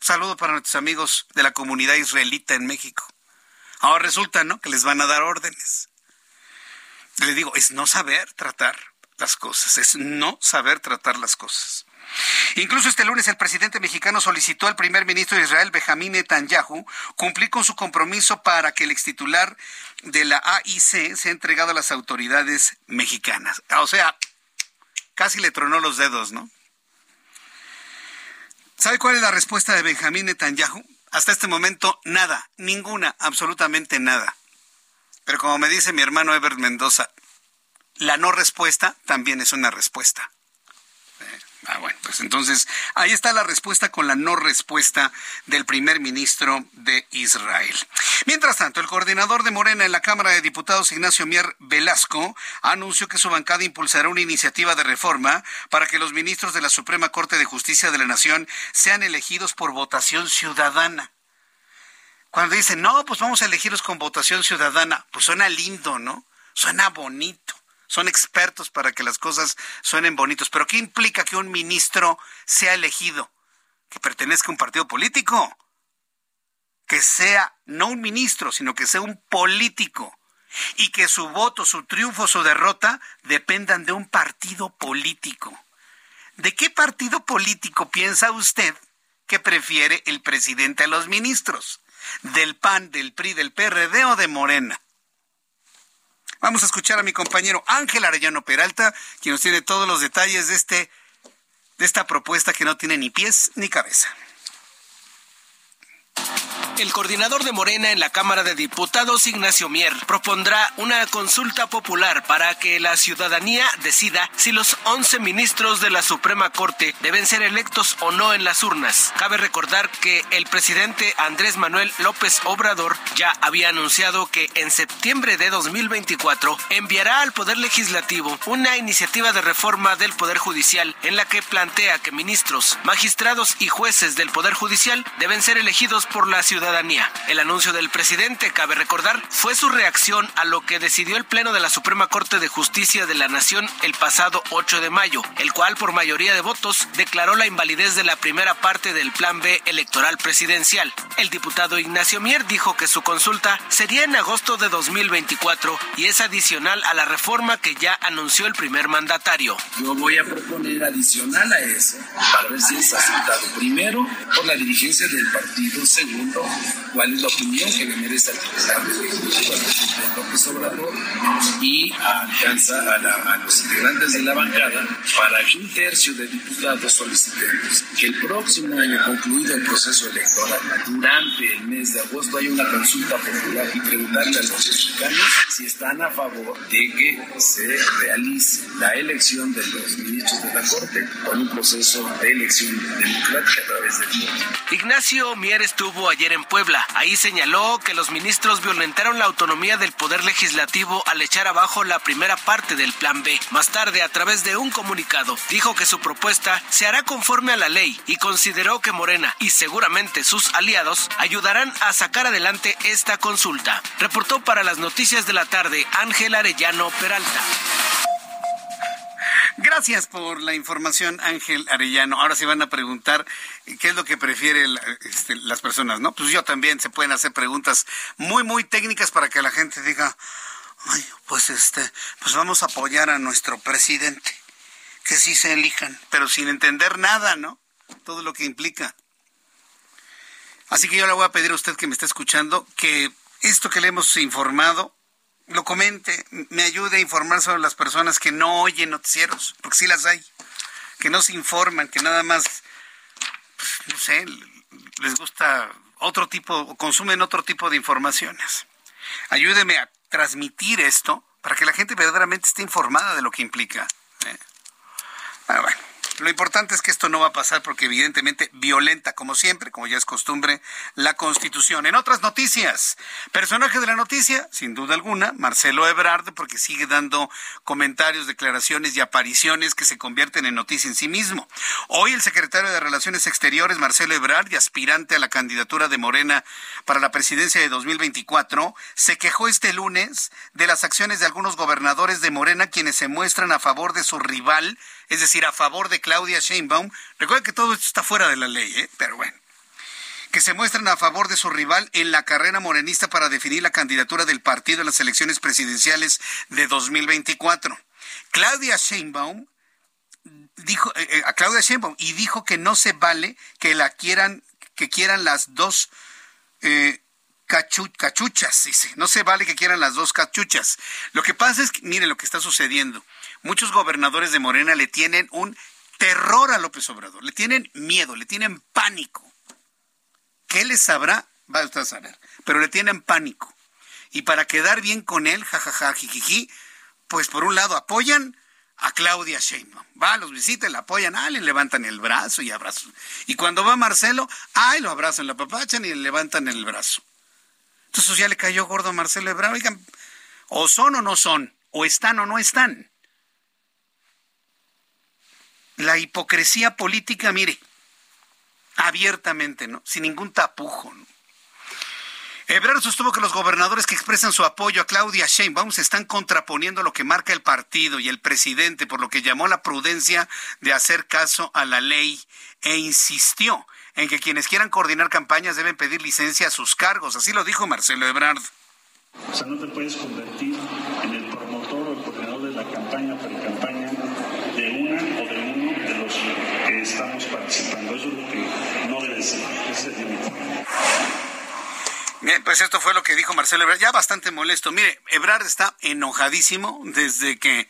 saludo para nuestros amigos de la comunidad israelita en México. Ahora resulta, ¿no? Que les van a dar órdenes. Le digo, es no saber tratar las cosas, es no saber tratar las cosas. Incluso este lunes el presidente mexicano solicitó al primer ministro de Israel, Benjamín Netanyahu, cumplir con su compromiso para que el extitular de la AIC sea entregado a las autoridades mexicanas. O sea, casi le tronó los dedos, ¿no? ¿Sabe cuál es la respuesta de Benjamín Netanyahu? Hasta este momento, nada, ninguna, absolutamente nada. Pero como me dice mi hermano Ebert Mendoza, la no respuesta también es una respuesta. Eh, ah, bueno, pues entonces ahí está la respuesta con la no respuesta del primer ministro de Israel. Mientras tanto, el coordinador de Morena en la Cámara de Diputados, Ignacio Mier Velasco, anunció que su bancada impulsará una iniciativa de reforma para que los ministros de la Suprema Corte de Justicia de la Nación sean elegidos por votación ciudadana. Cuando dicen, no, pues vamos a elegirlos con votación ciudadana, pues suena lindo, ¿no? Suena bonito son expertos para que las cosas suenen bonitos. Pero ¿qué implica que un ministro sea elegido? Que pertenezca a un partido político. Que sea no un ministro, sino que sea un político. Y que su voto, su triunfo, su derrota dependan de un partido político. ¿de qué partido político piensa usted que prefiere el presidente a los ministros? ¿Del PAN, del PRI, del PRD o de Morena? Vamos a escuchar a mi compañero Ángel Arellano Peralta, quien nos tiene todos los detalles de, este, de esta propuesta que no tiene ni pies ni cabeza. El coordinador de Morena en la Cámara de Diputados, Ignacio Mier, propondrá una consulta popular para que la ciudadanía decida si los 11 ministros de la Suprema Corte deben ser electos o no en las urnas. Cabe recordar que el presidente Andrés Manuel López Obrador ya había anunciado que en septiembre de 2024 enviará al Poder Legislativo una iniciativa de reforma del Poder Judicial en la que plantea que ministros, magistrados y jueces del Poder Judicial deben ser elegidos por la ciudadanía el anuncio del presidente, cabe recordar, fue su reacción a lo que decidió el Pleno de la Suprema Corte de Justicia de la Nación el pasado 8 de mayo, el cual por mayoría de votos declaró la invalidez de la primera parte del Plan B electoral presidencial. El diputado Ignacio Mier dijo que su consulta sería en agosto de 2024 y es adicional a la reforma que ya anunció el primer mandatario. Yo voy a proponer adicional a eso para ver si es aceptado. Primero, por la dirigencia del partido. Segundo, cuál es la opinión que le merece al presidente López Obrador y alcanza a, los integrantes de la bancada para que un tercio de diputados solicitemos que el próximo año, concluido el proceso electoral, durante el mes de agosto haya una consulta popular y preguntarle a los mexicanos si están a favor de que se realice la elección de los ministros de la Corte con un proceso de elección democrática Ignacio Mier estuvo ayer en Puebla. Ahí señaló que los ministros violentaron la autonomía del Poder Legislativo al echar abajo la primera parte del Plan B. Más tarde, a través de un comunicado, dijo que su propuesta se hará conforme a la ley y consideró que Morena y seguramente sus aliados ayudarán a sacar adelante esta consulta. Reportó para las noticias de la tarde Ángel Arellano Peralta. Gracias por la información, Ángel Arellano. Ahora se van a preguntar qué es lo que prefieren este, las personas, ¿no? Pues yo también se pueden hacer preguntas muy, muy técnicas para que la gente diga, ay, pues este, pues vamos a apoyar a nuestro presidente, que sí se elijan, pero sin entender nada, ¿no? Todo lo que implica. Así que yo le voy a pedir a usted que me está escuchando que esto que le hemos informado lo comente, me ayude a informar sobre las personas que no oyen noticieros, porque sí las hay, que no se informan, que nada más, pues, no sé, les gusta otro tipo, consumen otro tipo de informaciones. Ayúdeme a transmitir esto para que la gente verdaderamente esté informada de lo que implica. ¿eh? Ah, bueno. Lo importante es que esto no va a pasar porque evidentemente violenta, como siempre, como ya es costumbre, la Constitución. En otras noticias, personaje de la noticia, sin duda alguna, Marcelo Ebrard, porque sigue dando comentarios, declaraciones y apariciones que se convierten en noticia en sí mismo. Hoy el secretario de Relaciones Exteriores, Marcelo Ebrard, y aspirante a la candidatura de Morena para la presidencia de 2024, se quejó este lunes de las acciones de algunos gobernadores de Morena quienes se muestran a favor de su rival, es decir, a favor de Claudia Sheinbaum. Recuerda que todo esto está fuera de la ley, ¿eh? pero bueno. Que se muestran a favor de su rival en la carrera morenista para definir la candidatura del partido en las elecciones presidenciales de 2024. Claudia Sheinbaum dijo eh, eh, a Claudia Sheinbaum y dijo que no se vale que la quieran que quieran las dos cachuchas, dice. No se vale que quieran las dos cachuchas. Lo que pasa es que, mire lo que está sucediendo. Muchos gobernadores de Morena le tienen un terror a López Obrador, le tienen miedo, le tienen pánico. ¿Qué les sabrá? Va usted a saber, pero le tienen pánico. Y para quedar bien con él, jajaja, jijiji, pues por un lado apoyan a Claudia Sheinbaum. Va, los visita, la apoyan, ah, le levantan el brazo y abrazo. Y cuando va Marcelo, ay, lo abrazan, la papachan y le levantan el brazo. Entonces ya le cayó gordo a Marcelo Ebrard. Oigan, o son o no son, o están o no están. La hipocresía política, mire, abiertamente, ¿no? Sin ningún tapujo, ¿no? Ebrard sostuvo que los gobernadores que expresan su apoyo a Claudia Sheinbaum se están contraponiendo lo que marca el partido y el presidente, por lo que llamó la prudencia de hacer caso a la ley e insistió en que quienes quieran coordinar campañas deben pedir licencia a sus cargos. Así lo dijo Marcelo Ebrard. O sea, no te puedes convertir Bien, pues esto fue lo que dijo Marcelo Ebrard, ya bastante molesto. Mire, Ebrard está enojadísimo desde que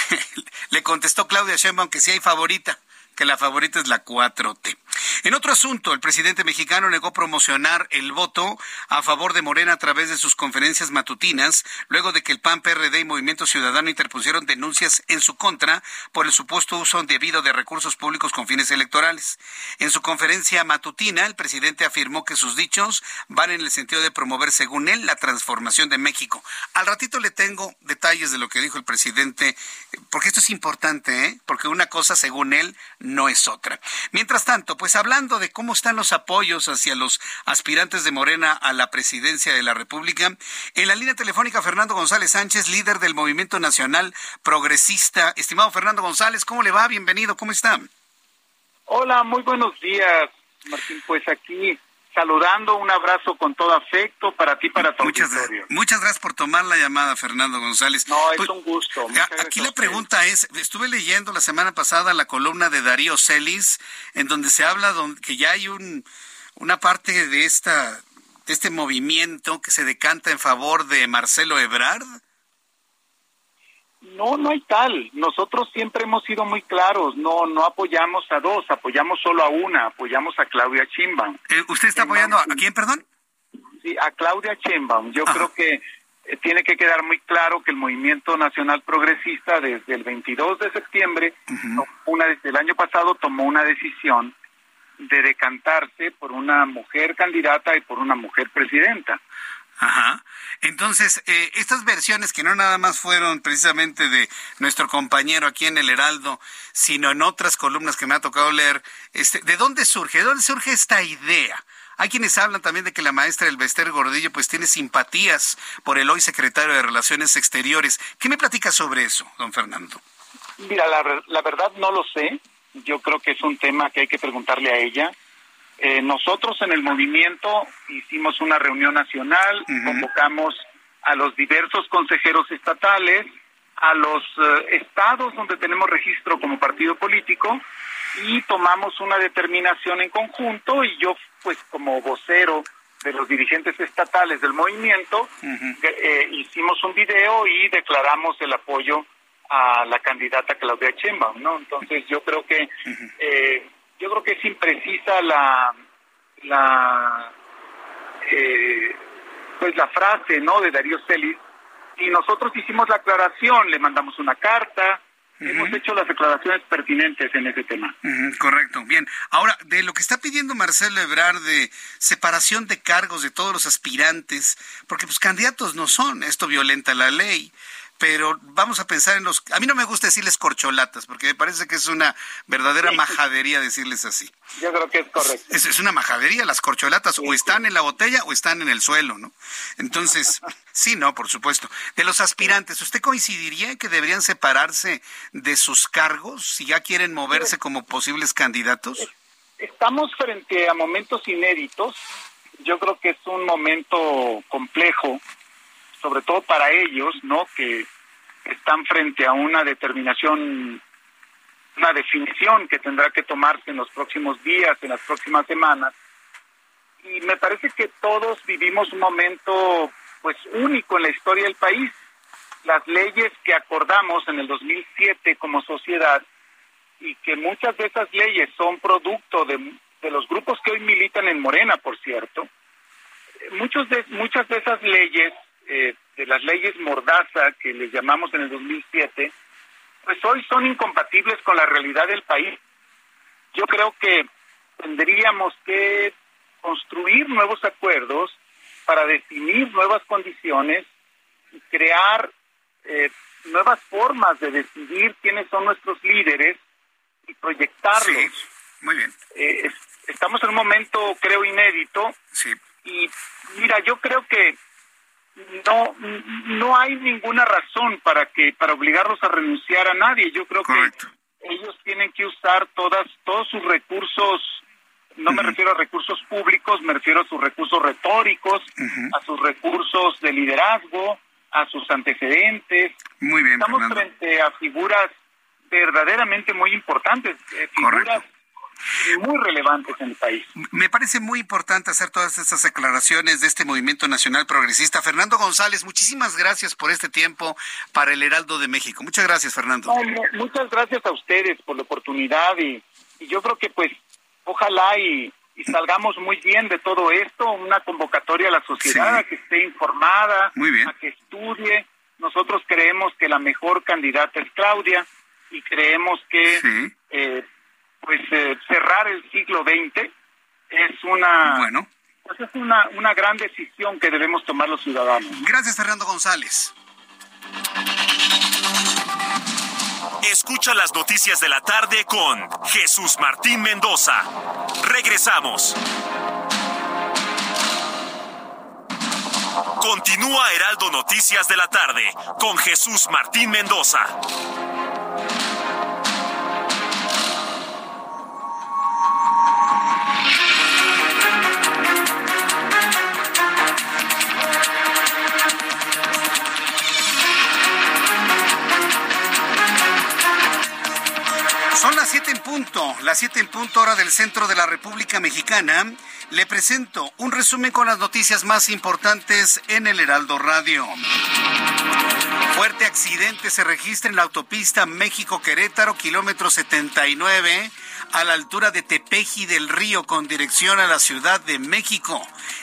[LAUGHS] le contestó Claudia Sheinbaum que sí hay favorita que la favorita es la 4T. En otro asunto, el presidente mexicano negó promocionar el voto a favor de Morena a través de sus conferencias matutinas, luego de que el PAN, PRD y Movimiento Ciudadano interpusieron denuncias en su contra por el supuesto uso indebido de recursos públicos con fines electorales. En su conferencia matutina, el presidente afirmó que sus dichos van en el sentido de promover, según él, la transformación de México. Al ratito le tengo detalles de lo que dijo el presidente, porque esto es importante, ¿eh? porque una cosa, según él, no es otra. Mientras tanto, pues hablando de cómo están los apoyos hacia los aspirantes de Morena a la presidencia de la República, en la línea telefónica Fernando González Sánchez, líder del Movimiento Nacional Progresista. Estimado Fernando González, ¿cómo le va? Bienvenido, ¿cómo está? Hola, muy buenos días, Martín. Pues aquí saludando, un abrazo con todo afecto para ti, para tu muchas, Muchas gracias por tomar la llamada, Fernando González. No, es pues, un gusto. Aquí la pregunta es, estuve leyendo la semana pasada la columna de Darío Celis, en donde se habla que ya hay un, una parte de, esta, de este movimiento que se decanta en favor de Marcelo Ebrard. No, no hay tal. Nosotros siempre hemos sido muy claros. No, no apoyamos a dos, apoyamos solo a una. Apoyamos a Claudia Chimbaum. Eh, ¿Usted está apoyando a, quién, perdón? Sí, a Claudia Chimbaum. Yo creo que eh, tiene que quedar muy claro que el Movimiento Nacional Progresista desde el 22 de septiembre, una desde el año pasado tomó una decisión de decantarse por una mujer candidata y por una mujer presidenta. Ajá. Entonces, eh, estas versiones que no nada más fueron precisamente de nuestro compañero aquí en el Heraldo, sino en otras columnas que me ha tocado leer, este, ¿de dónde surge? ¿De dónde surge esta idea? Hay quienes hablan también de que la maestra del Bester Gordillo pues tiene simpatías por el hoy secretario de Relaciones Exteriores. ¿Qué me platica sobre eso, don Fernando? Mira, la, la verdad no lo sé. Yo creo que es un tema que hay que preguntarle a ella. Eh, nosotros en el movimiento hicimos una reunión nacional, convocamos a los diversos consejeros estatales, a los eh, estados donde tenemos registro como partido político y tomamos una determinación en conjunto y yo pues como vocero de los dirigentes estatales del movimiento eh, hicimos un video y declaramos el apoyo a la candidata Claudia Sheinbaum, ¿no? Entonces yo creo que yo creo que es imprecisa la la eh, pues la frase no de Darío Celis y nosotros hicimos la aclaración le mandamos una carta Hemos hecho las declaraciones pertinentes en ese tema. correcto. Bien. Ahora, de lo que está pidiendo Marcelo Ebrard de separación de cargos de todos los aspirantes, porque pues candidatos no son, esto violenta la ley pero vamos a pensar en los... A mí no me gusta decirles corcholatas, porque me parece que es una verdadera majadería decirles así. Yo creo que es correcto. Es, una majadería, las corcholatas o están en la botella o están en el suelo, ¿no? Entonces, [LAUGHS] sí, no, por supuesto. De los aspirantes, ¿usted coincidiría que deberían separarse de sus cargos si ya quieren moverse como posibles candidatos? Estamos frente a momentos inéditos. Yo creo que es un momento complejo sobre todo para ellos, ¿no? Que están frente a una determinación, una definición que tendrá que tomarse en los próximos días, en las próximas semanas. Y me parece que todos vivimos un momento, pues, único en la historia del país. Las leyes que acordamos en el 2007 como sociedad y que muchas de esas leyes son producto de, de los grupos que hoy militan en Morena, por cierto, muchos de, muchas de esas leyes eh, de las leyes Mordaza, que les llamamos en el 2007, pues hoy son incompatibles con la realidad del país. Yo creo que tendríamos que construir nuevos acuerdos para definir nuevas condiciones y crear eh, nuevas formas de decidir quiénes son nuestros líderes y proyectarlos. muy bien. Eh, estamos en un momento, creo, inédito. Sí. Y mira, yo creo que no no hay ninguna razón para que para obligarlos a renunciar a nadie. Yo creo que ellos tienen que usar todas todos sus recursos no me refiero a recursos públicos me refiero a sus recursos retóricos a sus recursos de liderazgo a sus antecedentes. Muy bien estamos frente a figuras verdaderamente muy importantes eh, figuras muy relevantes en el país. Me parece muy importante hacer todas estas declaraciones de este movimiento nacional progresista. Fernando González, muchísimas gracias por este tiempo para el Heraldo de México. Muchas gracias, Fernando. muchas gracias a ustedes por la oportunidad y, yo creo que pues ojalá y, salgamos muy bien de todo esto, una convocatoria a la sociedad a que esté informada, a que estudie. Nosotros creemos que la mejor candidata es Claudia y creemos que eh, pues eh, cerrar el siglo XX es una bueno pues es una, una gran decisión que debemos tomar los ciudadanos. Gracias, Fernando González. Escucha las noticias de la tarde con Jesús Martín Mendoza. Regresamos. Continúa Heraldo Noticias de la tarde con Jesús Martín Mendoza. Siete en punto, las siete en punto hora del centro de la República Mexicana. Le presento un resumen con las noticias más importantes en el Heraldo Radio. Fuerte accidente se registra en la autopista México-Querétaro, kilómetro 79 a la altura de Tepeji del Río con dirección a la Ciudad de México.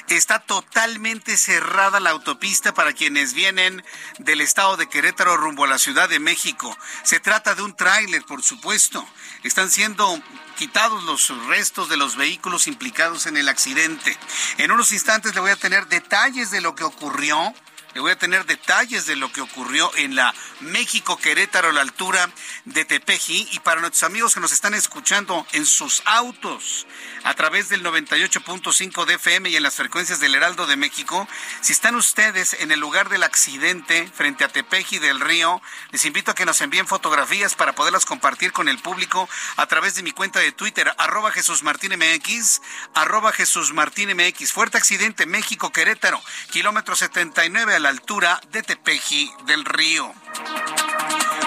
Está totalmente cerrada la autopista para quienes vienen del estado de Querétaro rumbo a la Ciudad de México. Se trata de un tráiler, por supuesto. Están siendo quitados los restos de los vehículos implicados en el accidente. En unos instantes le voy a tener detalles de lo que ocurrió le voy a tener detalles de lo que ocurrió en la México Querétaro a la altura de Tepeji y para nuestros amigos que nos están escuchando en sus autos a través del 98.5 de FM y en las frecuencias del Heraldo de México, si están ustedes en el lugar del accidente frente a Tepeji del Río, les invito a que nos envíen fotografías para poderlas compartir con el público a través de mi cuenta de Twitter, arroba Jesús Martín MX, arroba Jesús Martín MX. Fuerte accidente México Querétaro, kilómetro 79 la altura de Tepeji del Río.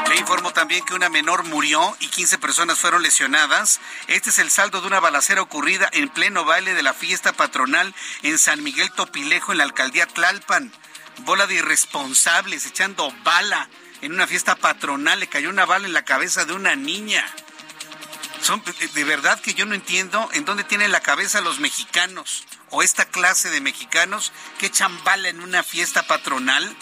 Le informo también que una menor murió y 15 personas fueron lesionadas. Este es el saldo de una balacera ocurrida en pleno baile de la fiesta patronal en San Miguel Topilejo, en la alcaldía Tlalpan. Bola de irresponsables echando bala en una fiesta patronal. Le cayó una bala en la cabeza de una niña. Son, de verdad que yo no entiendo en dónde tienen la cabeza los mexicanos o esta clase de mexicanos que echan bala en una fiesta patronal.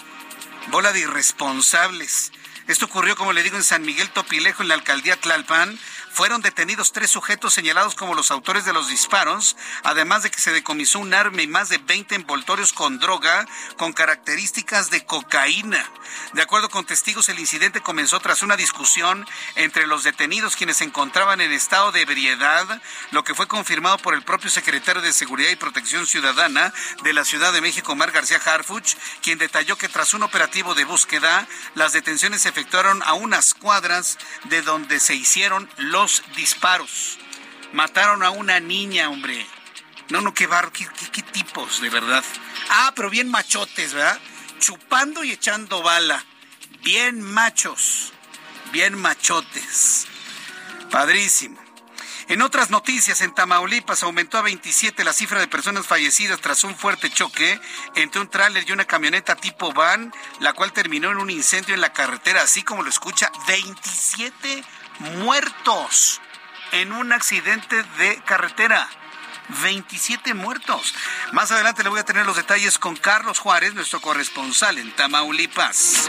Bola de irresponsables. Esto ocurrió, como le digo, en San Miguel Topilejo, en la alcaldía Tlalpan, fueron detenidos tres sujetos señalados como los autores de los disparos, además de que se decomisó un arma y más de 20 envoltorios con droga con características de cocaína. De acuerdo con testigos, el incidente comenzó tras una discusión entre los detenidos quienes se encontraban en estado de ebriedad, lo que fue confirmado por el propio secretario de Seguridad y Protección Ciudadana de la Ciudad de México, Mar García Harfuch, quien detalló que tras un operativo de búsqueda, las detenciones se efectuaron a unas cuadras de donde se hicieron los disparos. Mataron a una niña, hombre. No, no, qué bar, qué, qué tipos, de verdad. Ah, pero bien machotes, ¿verdad? Chupando y echando bala. Bien machos. Bien machotes. Padrísimo. En otras noticias, en Tamaulipas aumentó a 27 la cifra de personas fallecidas tras un fuerte choque entre un tráiler y una camioneta tipo van, la cual terminó en un incendio en la carretera, así como lo escucha, 27 muertos en un accidente de carretera. 27 muertos. Más adelante le voy a tener los detalles con Carlos Juárez, nuestro corresponsal en Tamaulipas.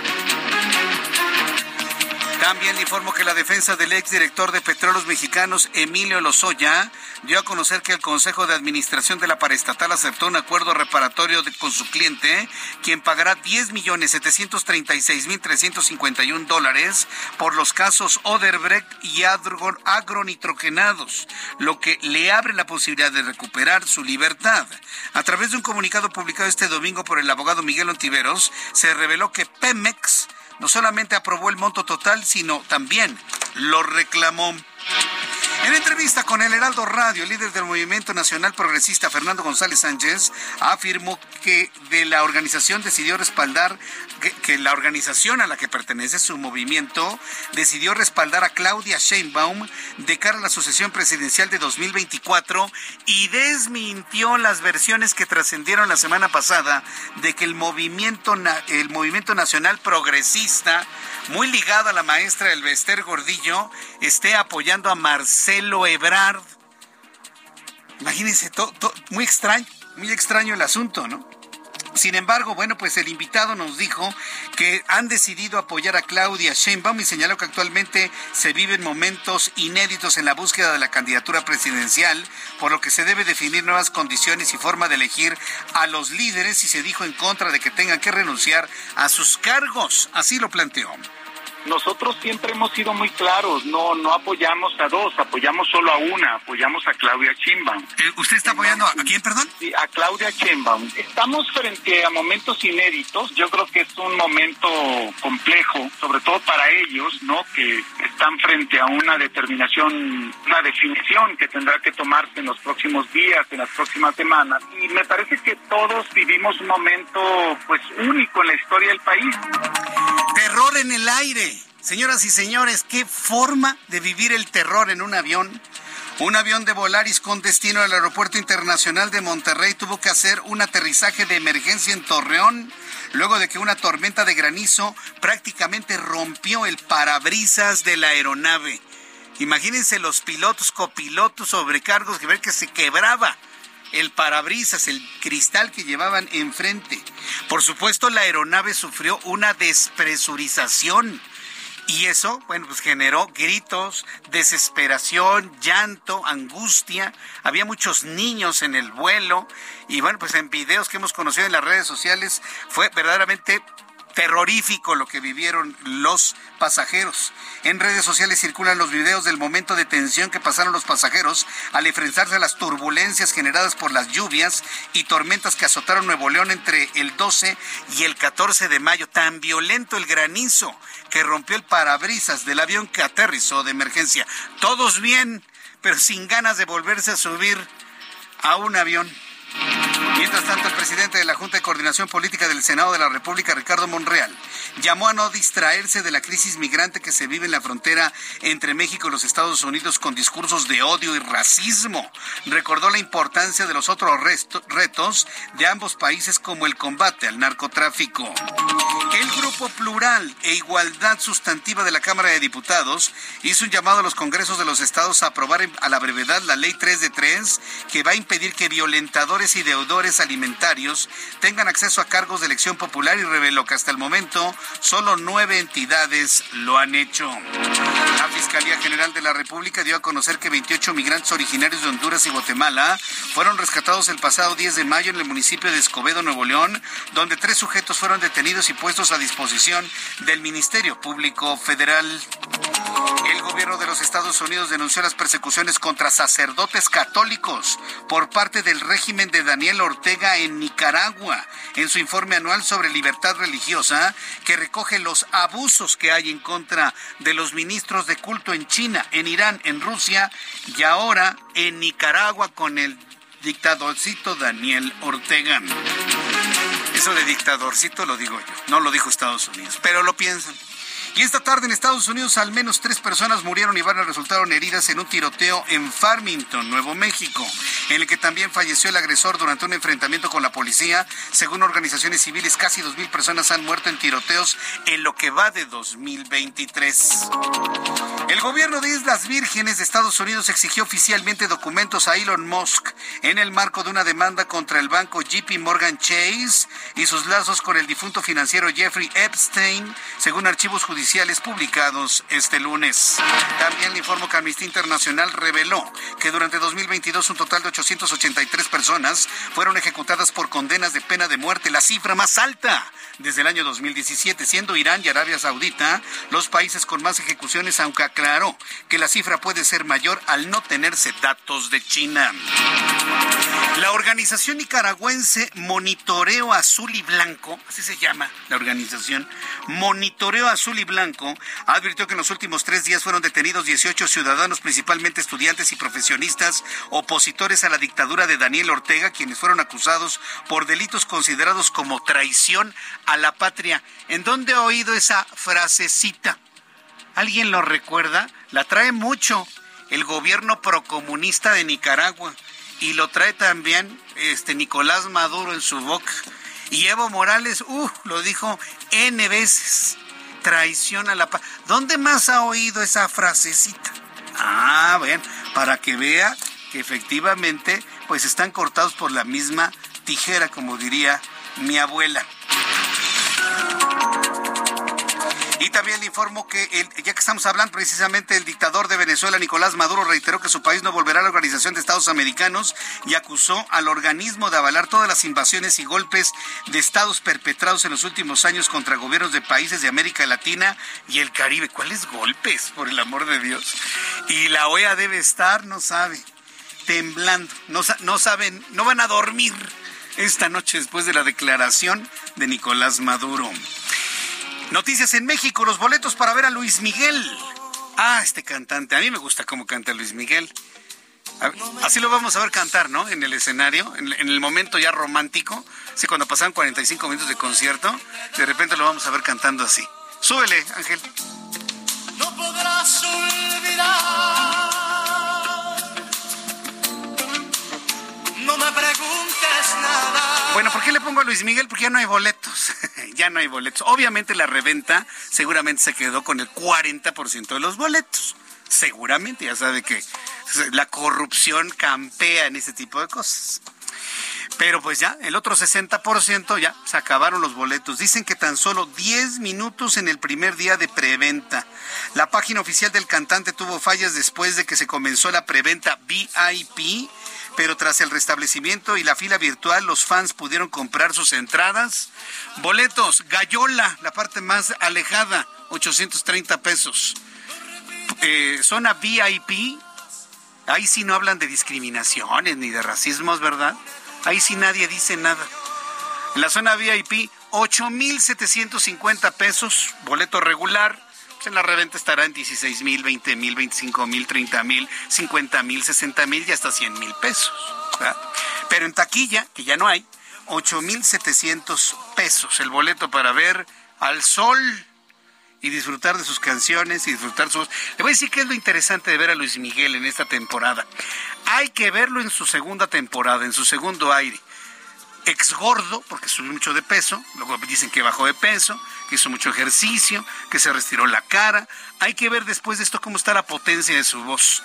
También le informo que la defensa del exdirector de Petróleos Mexicanos, Emilio Lozoya, dio a conocer que el Consejo de Administración de la Paraestatal aceptó un acuerdo reparatorio con su cliente, quien pagará 10 millones 736 mil 351 dólares por los casos Oderbrecht y agronitrogenados, lo que le abre la posibilidad de recuperar su libertad. A través de un comunicado publicado este domingo por el abogado Miguel Ontiveros, se reveló que Pemex no solamente aprobó el monto total, sino también lo reclamó. En entrevista con el Heraldo Radio, el líder del Movimiento Nacional Progresista, Fernando González Sánchez, afirmó que de la organización decidió respaldar, que, la organización a la que pertenece su movimiento decidió respaldar a Claudia Sheinbaum de cara a la sucesión presidencial de 2024 y desmintió las versiones que trascendieron la semana pasada de que el movimiento, el movimiento nacional progresista, muy ligado a la maestra Elvester Gordillo, esté apoyando a Marcelo Ebrard. Imagínense, muy extraño, muy extraño el asunto, ¿no? Sin embargo, bueno, pues el invitado nos dijo que han decidido apoyar a Claudia Sheinbaum y señaló que actualmente se viven momentos inéditos en la búsqueda de la candidatura presidencial, por lo que se debe definir nuevas condiciones y forma de elegir a los líderes y se dijo en contra de que tengan que renunciar a sus cargos. Así lo planteó nosotros siempre hemos sido muy claros, no no apoyamos a dos, apoyamos solo a una, apoyamos a Claudia Chimbaum. Eh, ¿Usted está apoyando a quién, perdón? Sí, a Claudia Chimbaum. Estamos frente a momentos inéditos, yo creo que es un momento complejo, sobre todo para ellos, ¿no? Que están frente a una determinación, una definición que tendrá que tomarse en los próximos días, en las próximas semanas. Y me parece que todos vivimos un momento, pues, único en la historia del país. Terror en el aire. Señoras y señores, qué forma de vivir el terror en un avión. Un avión de Volaris con destino al Aeropuerto Internacional de Monterrey tuvo que hacer un aterrizaje de emergencia en Torreón luego de que una tormenta de granizo prácticamente rompió el parabrisas de la aeronave. Imagínense los pilotos, copilotos, sobrecargos, que ver que se quebraba el parabrisas, el cristal que llevaban enfrente. Por supuesto, la aeronave sufrió una despresurización y eso, bueno, pues generó gritos, desesperación, llanto, angustia. Había muchos niños en el vuelo. Y bueno, pues en videos que hemos conocido en las redes sociales fue verdaderamente terrorífico lo que vivieron los pasajeros. En redes sociales circulan los videos del momento de tensión que pasaron los pasajeros al enfrentarse a las turbulencias generadas por las lluvias y tormentas que azotaron Nuevo León entre el 12 y el 14 de mayo. Tan violento el granizo que rompió el parabrisas del avión que aterrizó de emergencia. Todos bien, pero sin ganas de volverse a subir a un avión. Mientras tanto, el presidente de la Junta de Coordinación Política del Senado de la República, Ricardo Monreal, llamó a no distraerse de la crisis migrante que se vive en la frontera entre México y los Estados Unidos con discursos de odio y racismo. Recordó la importancia de los otros retos de ambos países como el combate al narcotráfico. El Grupo Plural e Igualdad Sustantiva de la Cámara de Diputados hizo un llamado a los congresos de los estados a aprobar a la brevedad la Ley 3 de 3 que va a impedir que violentadores y deudores alimentarios tengan acceso a cargos de elección popular y reveló que hasta el momento solo nueve entidades lo han hecho. La Fiscalía General de la República dio a conocer que 28 migrantes originarios de Honduras y Guatemala fueron rescatados el pasado 10 de mayo en el municipio de Escobedo, Nuevo León, donde tres sujetos fueron detenidos y puestos a disposición del Ministerio Público Federal. El gobierno de los Estados Unidos denunció las persecuciones contra sacerdotes católicos por parte del régimen de Daniel Ortega en Nicaragua en su informe anual sobre libertad religiosa que recoge los abusos que hay en contra de los ministros de culto en China, en Irán, en Rusia y ahora en Nicaragua con el dictadorcito Daniel Ortega. Eso de dictadorcito lo digo yo, no lo dijo Estados Unidos, pero lo piensan. Y esta tarde en Estados Unidos al menos tres personas murieron y varias resultaron heridas en un tiroteo en Farmington, Nuevo México, en el que también falleció el agresor durante un enfrentamiento con la policía. Según organizaciones civiles, casi dos mil personas han muerto en tiroteos en lo que va de 2023. El gobierno de Islas Vírgenes de Estados Unidos exigió oficialmente documentos a Elon Musk en el marco de una demanda contra el banco JP Morgan Chase y sus lazos con el difunto financiero Jeffrey Epstein, según archivos judiciales publicados este lunes. También le informo que Amnistía Internacional reveló que durante 2022 un total de 883 personas fueron ejecutadas por condenas de pena de muerte, la cifra más alta desde el año 2017, siendo Irán y Arabia Saudita los países con más ejecuciones, aunque aclaró que la cifra puede ser mayor al no tenerse datos de China. La organización nicaragüense Monitoreo Azul y Blanco, así se llama la organización, Monitoreo Azul y Blanco, advirtió que en los últimos tres días fueron detenidos 18 ciudadanos, principalmente estudiantes y profesionistas, opositores a la dictadura de Daniel Ortega, quienes fueron acusados por delitos considerados como traición a la patria. ¿En dónde ha oído esa frasecita? ¿Alguien lo recuerda? La trae mucho el gobierno procomunista de Nicaragua y lo trae también este Nicolás Maduro en su boca. Y Evo Morales, uh, lo dijo N veces. Traición a la paz. ¿Dónde más ha oído esa frasecita? Ah, bien, para que vea que efectivamente pues están cortados por la misma tijera, como diría mi abuela. Y también le informo que, el, ya que estamos hablando precisamente, el dictador de Venezuela, Nicolás Maduro, reiteró que su país no volverá a la Organización de Estados Americanos y acusó al organismo de avalar todas las invasiones y golpes de estados perpetrados en los últimos años contra gobiernos de países de América Latina y el Caribe. ¿Cuáles golpes, por el amor de Dios? Y la OEA debe estar, no sabe, temblando, no, no saben, no van a dormir esta noche después de la declaración de Nicolás Maduro. Noticias en México, los boletos para ver a Luis Miguel. Ah, este cantante, a mí me gusta cómo canta Luis Miguel. Así lo vamos a ver cantar, ¿no? En el escenario, en, el momento ya romántico. Sí, cuando pasan 45 minutos de concierto, de repente lo vamos a ver cantando así. Súbele, Ángel. No podrás olvidar. Bueno, ¿por qué le pongo a Luis Miguel? Porque ya no hay boletos. [LAUGHS] ya no hay boletos. Obviamente la reventa seguramente se quedó con el 40% de los boletos. Seguramente, ya sabe que la corrupción campea en ese tipo de cosas. Pero pues ya, el otro 60% ya se acabaron los boletos. Dicen que tan solo 10 minutos en el primer día de preventa. La página oficial del cantante tuvo fallas después de que se comenzó la preventa VIP pero tras el restablecimiento y la fila virtual, los fans pudieron comprar sus entradas. Boletos, Gallola, la parte más alejada, 830 pesos. Eh, zona VIP, ahí sí no hablan de discriminaciones ni de racismos, ¿verdad? Ahí sí nadie dice nada. En la zona VIP, 8.750 pesos, boleto regular pues, en la reventa estará en 16 mil, 20 mil, 25 mil, 30 mil, 50 mil, 60 mil y hasta 100 mil pesos. Pero en taquilla, que ya no hay, 8 mil 700 pesos el boleto para ver al sol y disfrutar de sus canciones y disfrutar sus... Le voy a decir qué es lo interesante de ver a Luis Miguel en esta temporada. Hay que verlo en su segunda temporada, en su segundo aire ex gordo, porque subió mucho de peso, luego dicen que bajó de peso, que hizo mucho ejercicio, que se retiró la cara. Hay que ver después de esto cómo está la potencia de su voz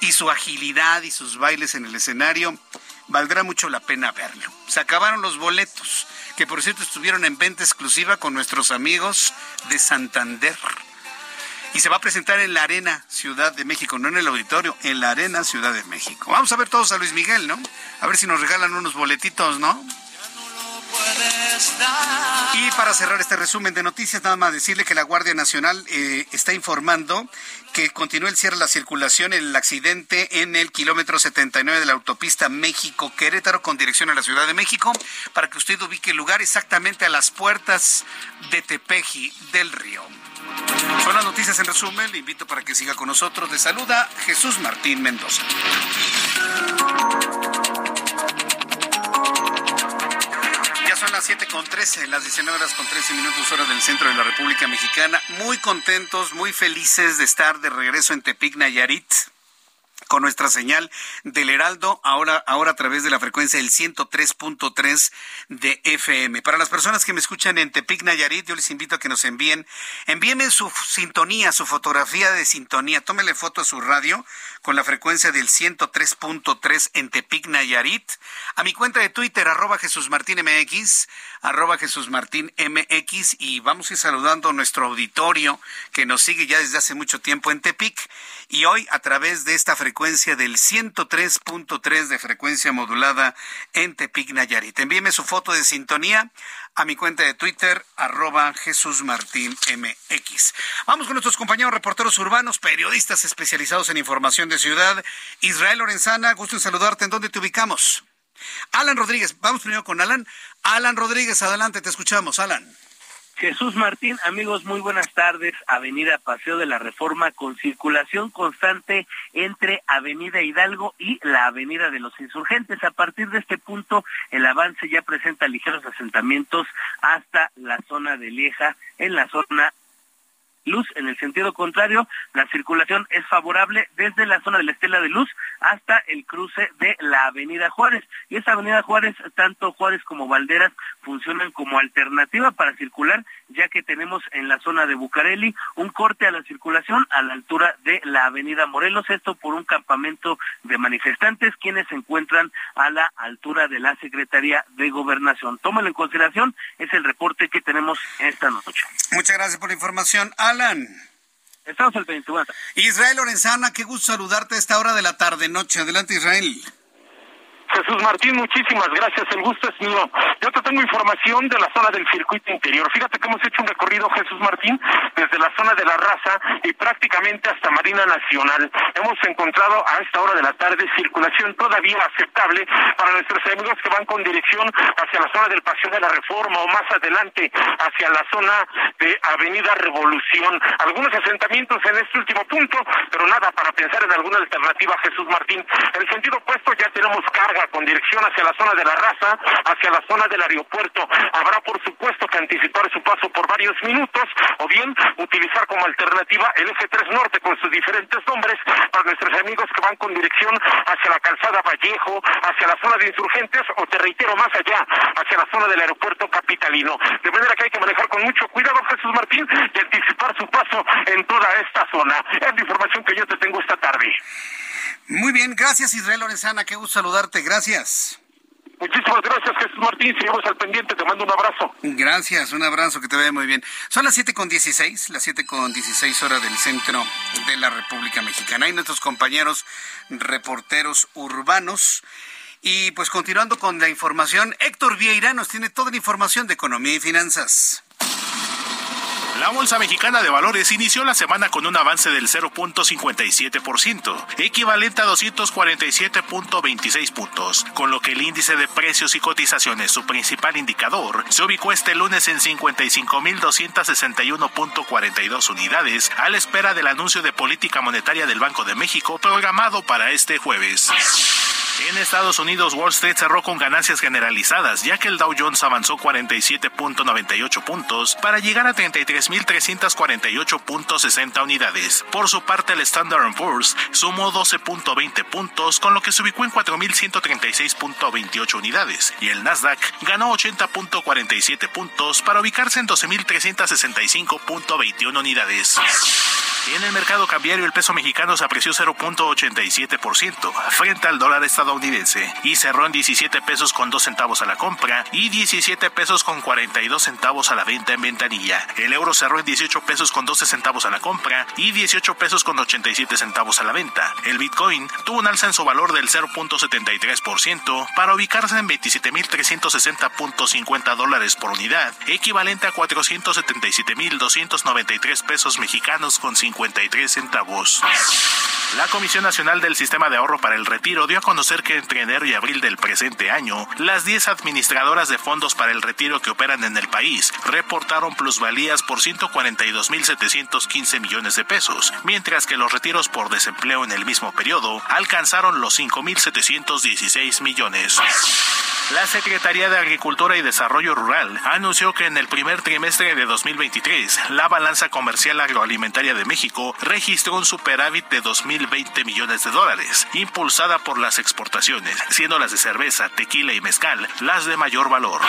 y su agilidad y sus bailes en el escenario. Valdrá mucho la pena verlo. Se acabaron los boletos, que por cierto estuvieron en venta exclusiva con nuestros amigos de Santander. Y se va a presentar en la Arena Ciudad de México, no en el auditorio, en la Arena Ciudad de México. Vamos a ver todos a Luis Miguel, ¿no? A ver si nos regalan unos boletitos, ¿no? Y para cerrar este resumen de noticias, nada más decirle que la Guardia Nacional eh, está informando que continúa el cierre de la circulación en el accidente en el kilómetro 79 de la autopista México-Querétaro con dirección a la Ciudad de México, para que usted ubique el lugar exactamente a las puertas de Tepeji del Río. Son las noticias en resumen. Le invito para que siga con nosotros. Le saluda Jesús Martín Mendoza. Ya son las 7 con 13, las 19 horas con 13 minutos hora del centro de la República Mexicana. Muy contentos, muy felices de estar de regreso en Tepic, Nayarit con nuestra señal del Heraldo, ahora, ahora a través de la frecuencia del 103.3 de FM. Para las personas que me escuchan en Tepic Nayarit, yo les invito a que nos envíen, envíenme su sintonía, su fotografía de sintonía, tómele foto a su radio con la frecuencia del 103.3 en Tepic Nayarit, a mi cuenta de Twitter, arroba Jesús Martín MX, arroba Jesús Martín MX, y vamos a ir saludando a nuestro auditorio que nos sigue ya desde hace mucho tiempo en Tepic, y hoy a través de esta frecuencia del 103.3 de frecuencia modulada en Tepic Nayarit. Envíeme su foto de sintonía a mi cuenta de Twitter, arroba Jesús Martín MX. Vamos con nuestros compañeros reporteros urbanos, periodistas especializados en información de ciudad. Israel Lorenzana, gusto en saludarte. ¿En dónde te ubicamos? Alan Rodríguez, vamos primero con Alan. Alan Rodríguez, adelante, te escuchamos, Alan. Jesús Martín, amigos, muy buenas tardes. Avenida Paseo de la Reforma con circulación constante entre Avenida Hidalgo y la Avenida de los Insurgentes. A partir de este punto, el avance ya presenta ligeros asentamientos hasta la zona de Lieja, en la zona luz. En el sentido contrario, la circulación es favorable desde la zona de la Estela de Luz hasta el cruce de la Avenida Juárez. Y esa Avenida Juárez, tanto Juárez como Valderas, funcionan como alternativa para circular, ya que tenemos en la zona de Bucareli un corte a la circulación a la altura de la Avenida Morelos, esto por un campamento de manifestantes quienes se encuentran a la altura de la Secretaría de Gobernación. Tómalo en consideración, es el reporte que tenemos esta noche. Muchas gracias por la información. Alan. Estamos al 21. Israel Lorenzana, qué gusto saludarte a esta hora de la tarde-noche. Adelante, Israel. Jesús Martín, muchísimas gracias. El gusto es mío. Yo te tengo información de la zona del circuito interior. Fíjate que hemos hecho un recorrido, Jesús Martín, desde la zona de la raza y prácticamente hasta Marina Nacional. Hemos encontrado a esta hora de la tarde circulación todavía aceptable para nuestros amigos que van con dirección hacia la zona del Paseo de la Reforma o más adelante hacia la zona de Avenida Revolución. Algunos asentamientos en este último punto, pero nada para pensar en alguna alternativa, Jesús Martín. En el sentido opuesto ya tenemos carga con dirección hacia la zona de la raza, hacia la zona del aeropuerto. Habrá, por supuesto, que anticipar su paso por varios minutos o bien utilizar como alternativa el eje 3 Norte con sus diferentes nombres para nuestros amigos que van con dirección hacia la calzada Vallejo, hacia la zona de insurgentes o te reitero más allá, hacia la zona del aeropuerto capitalino. De manera que hay que manejar con mucho cuidado, Jesús Martín, y anticipar su paso en toda esta zona. Es la información que yo te tengo esta tarde. Muy bien, gracias Israel Lorenzana, qué gusto saludarte, gracias. Muchísimas gracias, Jesús Martín. Seguimos al pendiente. Te mando un abrazo. Gracias, un abrazo, que te vaya muy bien. Son las siete con dieciséis, las siete con dieciséis horas del centro de la República Mexicana. Y nuestros compañeros reporteros urbanos. Y pues continuando con la información, Héctor Vieira nos tiene toda la información de economía y finanzas. La Bolsa Mexicana de Valores inició la semana con un avance del 0.57%, equivalente a 247.26 puntos, con lo que el índice de precios y cotizaciones, su principal indicador, se ubicó este lunes en 55.261.42 unidades, a la espera del anuncio de política monetaria del Banco de México programado para este jueves. En Estados Unidos, Wall Street cerró con ganancias generalizadas, ya que el Dow Jones avanzó 47.98 puntos para llegar a 33.348.60 unidades. Por su parte, el Standard Poor's sumó 12.20 puntos, con lo que se ubicó en 4.136.28 unidades, y el Nasdaq ganó 80.47 puntos para ubicarse en 12.365.21 unidades. En el mercado cambiario, el peso mexicano se apreció 0.87% frente al dólar estadounidense y cerró en 17 pesos con 2 centavos a la compra y 17 pesos con 42 centavos a la venta en ventanilla. El euro cerró en 18 pesos con 12 centavos a la compra y 18 pesos con 87 centavos a la venta. El Bitcoin tuvo un alza en su valor del 0.73% para ubicarse en 27.360.50 dólares por unidad, equivalente a 477.293 pesos mexicanos con 53 centavos. La Comisión Nacional del Sistema de Ahorro para el Retiro dio a conocer que entre enero y abril del presente año, las 10 administradoras de fondos para el retiro que operan en el país reportaron plusvalías por 142.715 millones de pesos, mientras que los retiros por desempleo en el mismo periodo alcanzaron los 5.716 millones. La Secretaría de Agricultura y Desarrollo Rural anunció que en el primer trimestre de 2023, la balanza comercial agroalimentaria de México registró un superávit de 2.020 millones de dólares, impulsada por las exportaciones, siendo las de cerveza, tequila y mezcal las de mayor valor.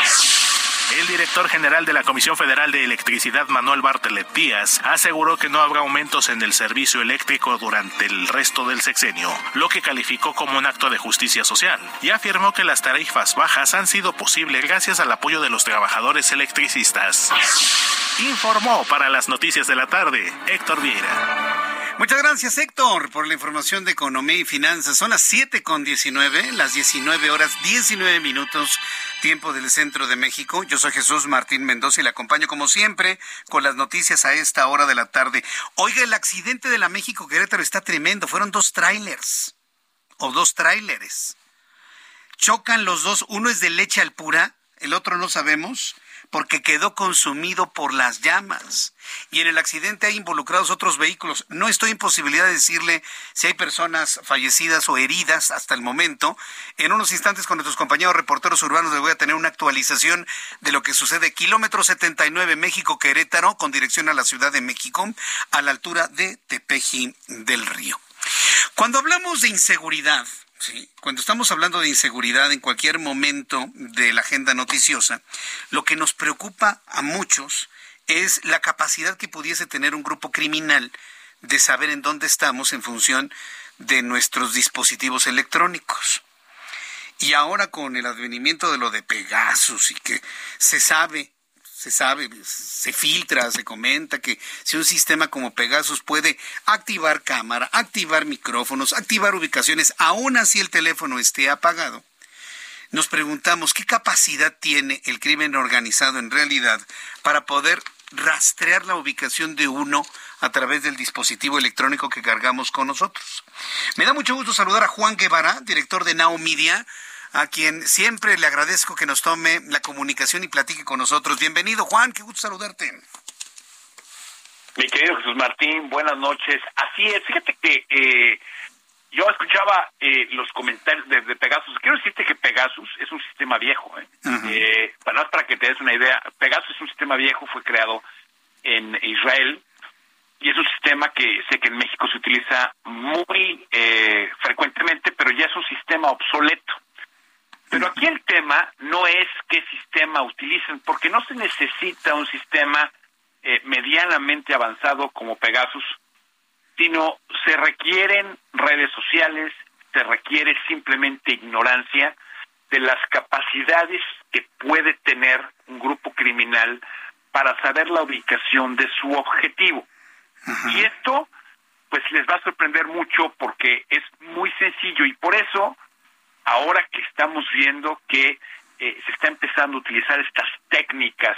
El director general de la Comisión Federal de Electricidad, Manuel Bartelet Díaz, aseguró que no habrá aumentos en el servicio eléctrico durante el resto del sexenio, lo que calificó como un acto de justicia social, y afirmó que las tarifas bajas han sido posibles gracias al apoyo de los trabajadores electricistas. Informó para las noticias de la tarde Héctor Vieira. Muchas gracias, Héctor, por la información de economía y finanzas. Son las 7 con 19, las 19 horas 19 minutos, tiempo del centro de México. Yo soy Jesús Martín Mendoza y le acompaño, como siempre, con las noticias a esta hora de la tarde. Oiga, el accidente de la México Querétaro está tremendo. Fueron dos trailers o dos tráileres. Chocan los dos, uno es de leche al pura, el otro no sabemos porque quedó consumido por las llamas. Y en el accidente hay involucrados otros vehículos. No estoy en posibilidad de decirle si hay personas fallecidas o heridas hasta el momento. En unos instantes con nuestros compañeros reporteros urbanos les voy a tener una actualización de lo que sucede. Kilómetro 79 México Querétaro con dirección a la Ciudad de México a la altura de Tepeji del Río. Cuando hablamos de inseguridad, Sí, cuando estamos hablando de inseguridad en cualquier momento de la agenda noticiosa, lo que nos preocupa a muchos es la capacidad que pudiese tener un grupo criminal de saber en dónde estamos en función de nuestros dispositivos electrónicos. Y ahora con el advenimiento de lo de Pegasus y que se sabe se sabe, se filtra, se comenta que si un sistema como Pegasus puede activar cámara, activar micrófonos, activar ubicaciones, aún así el teléfono esté apagado, nos preguntamos qué capacidad tiene el crimen organizado en realidad para poder rastrear la ubicación de uno a través del dispositivo electrónico que cargamos con nosotros. Me da mucho gusto saludar a Juan Guevara, director de Now Media a quien siempre le agradezco que nos tome la comunicación y platique con nosotros. Bienvenido, Juan, qué gusto saludarte. Mi querido Jesús Martín, buenas noches. Así es, fíjate que eh, yo escuchaba eh, los comentarios de, Pegasus. Quiero decirte que Pegasus es un sistema viejo. ¿eh? eh para, para que te des una idea, Pegasus es un sistema viejo, fue creado en Israel y es un sistema que sé que en México se utiliza muy frecuentemente, pero ya es un sistema obsoleto. Pero aquí el tema no es qué sistema utilicen, porque no se necesita un sistema eh, medianamente avanzado como Pegasus, sino se requieren redes sociales, se requiere simplemente ignorancia de las capacidades que puede tener un grupo criminal para saber la ubicación de su objetivo. Y esto, pues les va a sorprender mucho porque es muy sencillo y por eso ahora que estamos viendo que eh, se está empezando a utilizar estas técnicas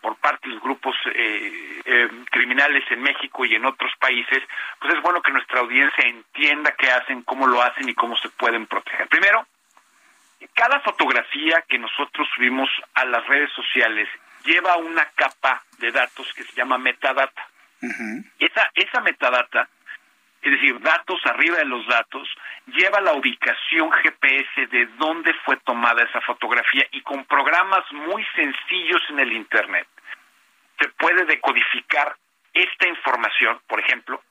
por parte de los grupos eh, eh, criminales en México y en otros países, pues es bueno que nuestra audiencia entienda qué hacen, cómo lo hacen y cómo se pueden proteger. Primero, cada fotografía que nosotros subimos a las redes sociales lleva una capa de datos que se llama metadata. Esa, esa metadata es decir, datos arriba de los datos, lleva la ubicación GPS de dónde fue tomada esa fotografía y con programas muy sencillos en el Internet se puede decodificar esta información, por ejemplo,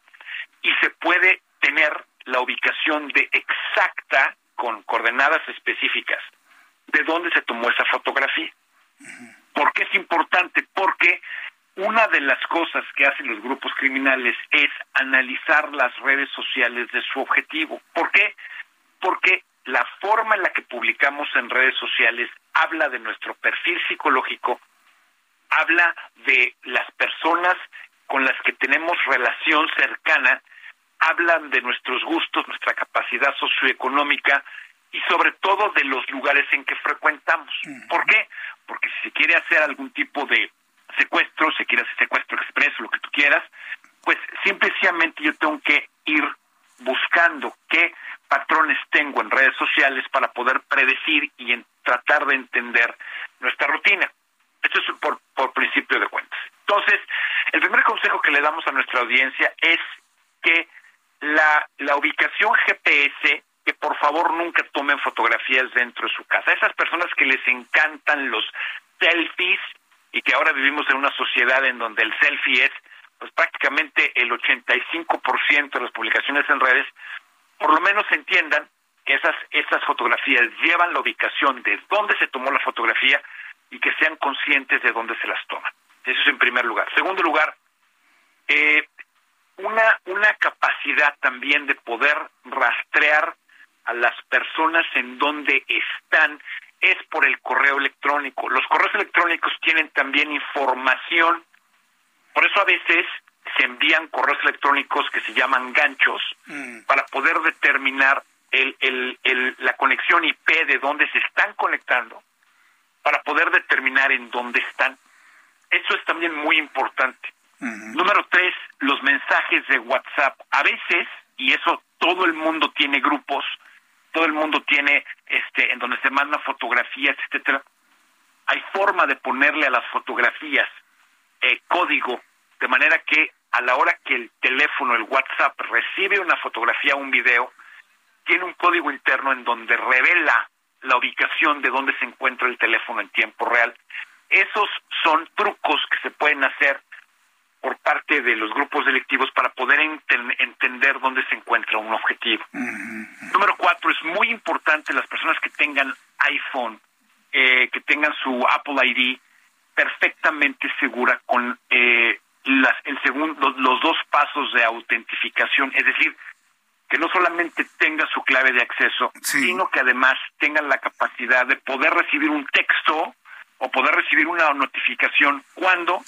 y se puede tener la ubicación de exacta con coordenadas específicas de dónde se tomó esa fotografía. ¿Por qué es importante? Porque una de las cosas que hacen los grupos criminales es analizar las redes sociales de su objetivo. ¿Por qué? Porque la forma en la que publicamos en redes sociales habla de nuestro perfil psicológico, habla de las personas con las que tenemos relación cercana, hablan de nuestros gustos, nuestra capacidad socioeconómica y sobre todo de los lugares en que frecuentamos. ¿Por qué? Porque si se quiere hacer algún tipo de secuestro, si quieres secuestro expreso, lo que tú quieras, pues simplemente yo tengo que ir buscando qué patrones tengo en redes sociales para poder predecir y tratar de entender nuestra rutina. Esto es por, por principio de cuentas. Entonces, el primer consejo que le damos a nuestra audiencia es que la, la ubicación GPS, que por favor nunca tomen fotografías dentro de su casa. Esas personas que les encantan los selfies y que ahora vivimos en una sociedad en donde el selfie es pues prácticamente el 85% de las publicaciones en redes, por lo menos entiendan que esas, esas fotografías llevan la ubicación de dónde se tomó la fotografía y que sean conscientes de dónde se las toman. Eso es en primer lugar. Segundo lugar, eh, una, una capacidad también de poder rastrear a las personas en donde están es por el correo electrónico. Los correos electrónicos tienen también información. Por eso a veces se envían correos electrónicos que se llaman ganchos Mm. para poder determinar el, el, el, la conexión IP de dónde se están conectando, para poder determinar en dónde están. Eso es también muy importante. Número tres, los mensajes de WhatsApp. A veces, y eso todo el mundo tiene grupos, todo el mundo tiene este en donde se mandan fotografías, etcétera. Hay forma de ponerle a las fotografías eh, código de manera que a la hora que el teléfono, el WhatsApp recibe una fotografía o un video, tiene un código interno en donde revela la ubicación de dónde se encuentra el teléfono en tiempo real. Esos son trucos que se pueden hacer por parte de los grupos delictivos para poder enten- entender dónde se encuentra un objetivo. Número cuatro, es muy importante las personas que tengan iPhone, eh, que tengan su Apple ID perfectamente segura con eh, las, el segundo, los, dos pasos de autentificación, es decir, que no solamente tenga su clave de acceso, sino que además tengan la capacidad de poder recibir un texto o poder recibir una notificación cuando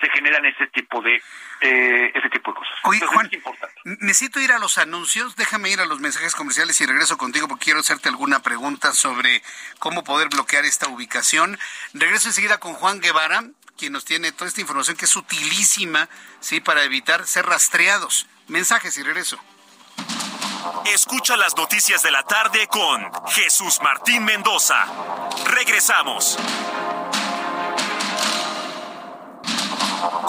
se generan ese tipo de eh, ese tipo de cosas. Oye, Entonces, Juan, es importante. necesito ir a los anuncios. Déjame ir a los mensajes comerciales y regreso contigo porque quiero hacerte alguna pregunta sobre cómo poder bloquear esta ubicación. Regreso enseguida con Juan Guevara, quien nos tiene toda esta información que es utilísima, sí, para evitar ser rastreados. Mensajes y regreso. Escucha las noticias de la tarde con Jesús Martín Mendoza. Regresamos.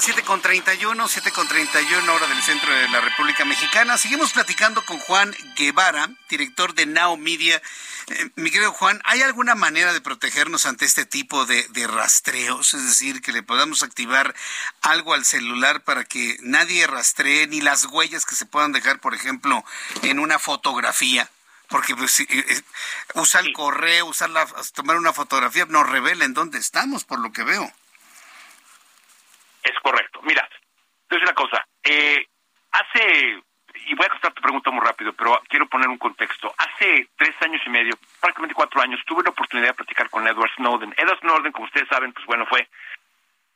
Las 7.31, 7.31 hora del centro de la República Mexicana. Seguimos platicando con Juan Guevara, director de Now Media. Eh, mi querido Juan, ¿hay alguna manera de protegernos ante este tipo de, de rastreos? Es decir, que le podamos activar algo al celular para que nadie rastree ni las huellas que se puedan dejar, por ejemplo, en una fotografía. Porque pues, eh, eh, usar el correo, usar la, tomar una fotografía, nos revela en dónde estamos, por lo que veo. Es correcto. Mira, decir una cosa. Eh, hace, y voy a contestar tu pregunta muy rápido, pero quiero poner un contexto. Hace tres años y medio, prácticamente cuatro años, tuve la oportunidad de platicar con Edward Snowden. Edward Snowden, como ustedes saben, pues bueno, fue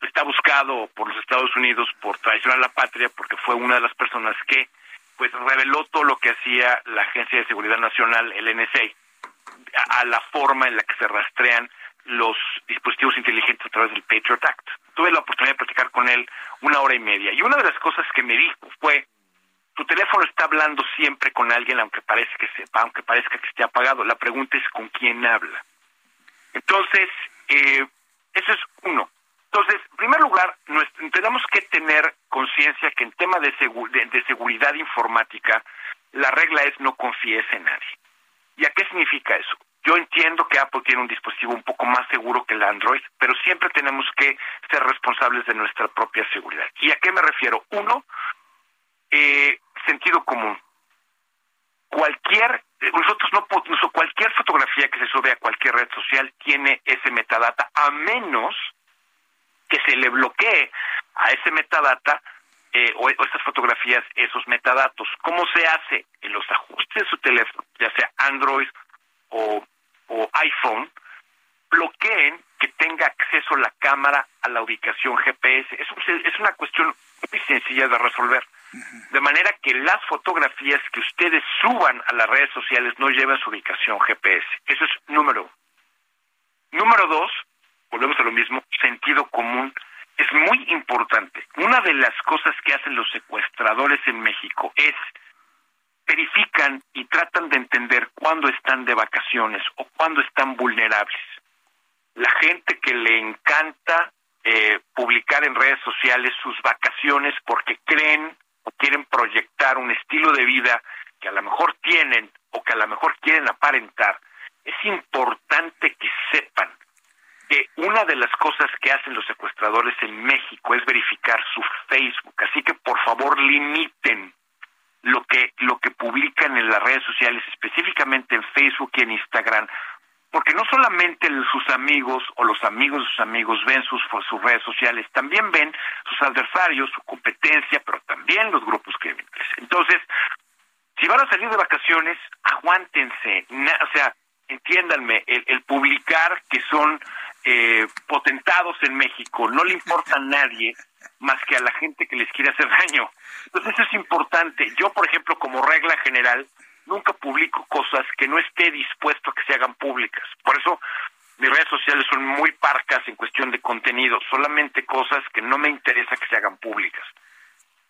está buscado por los Estados Unidos por traicionar la patria porque fue una de las personas que pues reveló todo lo que hacía la Agencia de Seguridad Nacional, el NSA, a la forma en la que se rastrean los dispositivos inteligentes a través del Patriot Act. Tuve la oportunidad de platicar con él una hora y media y una de las cosas que me dijo fue tu teléfono está hablando siempre con alguien aunque parezca que sepa, aunque parezca que esté apagado. La pregunta es con quién habla. Entonces, eh, eso es uno. Entonces, en primer lugar, nuestro- tenemos que tener conciencia que en tema de, de- de seguridad informática, la regla es no confíes en nadie. ¿Y a qué significa eso? Yo entiendo que Apple tiene un dispositivo un poco más seguro que el Android, pero siempre tenemos que ser responsables de nuestra propia seguridad. ¿Y a qué me refiero? Uno, eh, sentido común. Cualquier, nosotros no, cualquier fotografía que se sube a cualquier red social tiene ese metadata, a menos que se le bloquee a ese metadata eh, o, o estas fotografías esos metadatos. ¿Cómo se hace? En los ajustes de su teléfono, ya sea Android o, o iPhone, bloqueen que tenga acceso la cámara a la ubicación GPS. Es, un- es una cuestión muy sencilla de resolver. De manera que las fotografías que ustedes suban a las redes sociales no lleven su ubicación GPS. Eso es número uno. Número dos, volvemos a lo mismo, sentido común. Es muy importante. Una de las cosas que hacen los secuestradores en México es verifican y tratan de entender cuándo están de vacaciones o cuándo están vulnerables. La gente que le encanta eh, publicar en redes sociales sus vacaciones porque creen o quieren proyectar un estilo de vida que a lo mejor tienen o que a lo mejor quieren aparentar, es importante que sepan que una de las cosas que hacen los secuestradores en México es verificar su Facebook, así que por favor limiten lo que lo que publican en las redes sociales, específicamente en Facebook y en Instagram, porque no solamente sus amigos o los amigos de sus amigos ven sus sus redes sociales, también ven sus adversarios, su competencia, pero también los grupos criminales. Entonces, si van a salir de vacaciones, aguántense, o sea, entiéndanme, el, el publicar que son eh, potentados en México, no le importa a nadie más que a la gente que les quiere hacer daño. Entonces eso es importante. Yo, por ejemplo, como regla general, nunca publico cosas que no esté dispuesto a que se hagan públicas. Por eso mis redes sociales son muy parcas en cuestión de contenido, solamente cosas que no me interesa que se hagan públicas.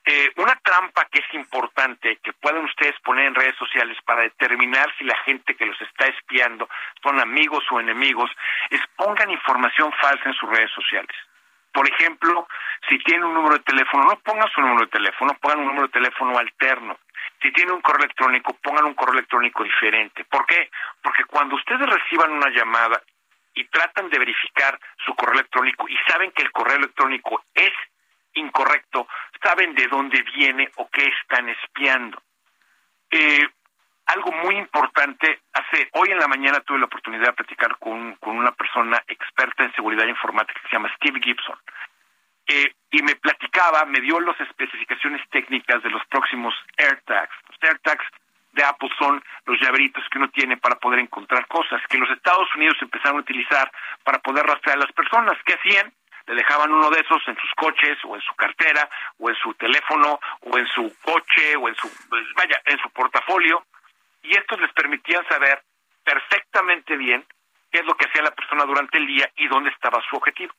Eh, una trampa que es importante que pueden ustedes poner en redes sociales para determinar si la gente que los está espiando son amigos o enemigos es pongan información falsa en sus redes sociales. Por ejemplo, si tienen un número de teléfono, no pongan su número de teléfono, pongan un número de teléfono alterno. Si tienen un correo electrónico, pongan un correo electrónico diferente. ¿Por qué? Porque cuando ustedes reciban una llamada y tratan de verificar su correo electrónico y saben que el correo electrónico es incorrecto, saben de dónde viene o qué están espiando. Eh, algo muy importante, hace hoy en la mañana tuve la oportunidad de platicar con, con una persona experta en seguridad informática que se llama Steve Gibson. Eh, y me platicaba, me dio las especificaciones técnicas de los próximos AirTags. Los AirTags de Apple son los llaveritos que uno tiene para poder encontrar cosas, que los Estados Unidos empezaron a utilizar para poder rastrear a las personas. ¿Qué hacían? Le dejaban uno de esos en sus coches o en su cartera o en su teléfono o en su coche o en su pues, vaya en su portafolio y estos les permitían saber perfectamente bien qué es lo que hacía la persona durante el día y dónde estaba su objetivo.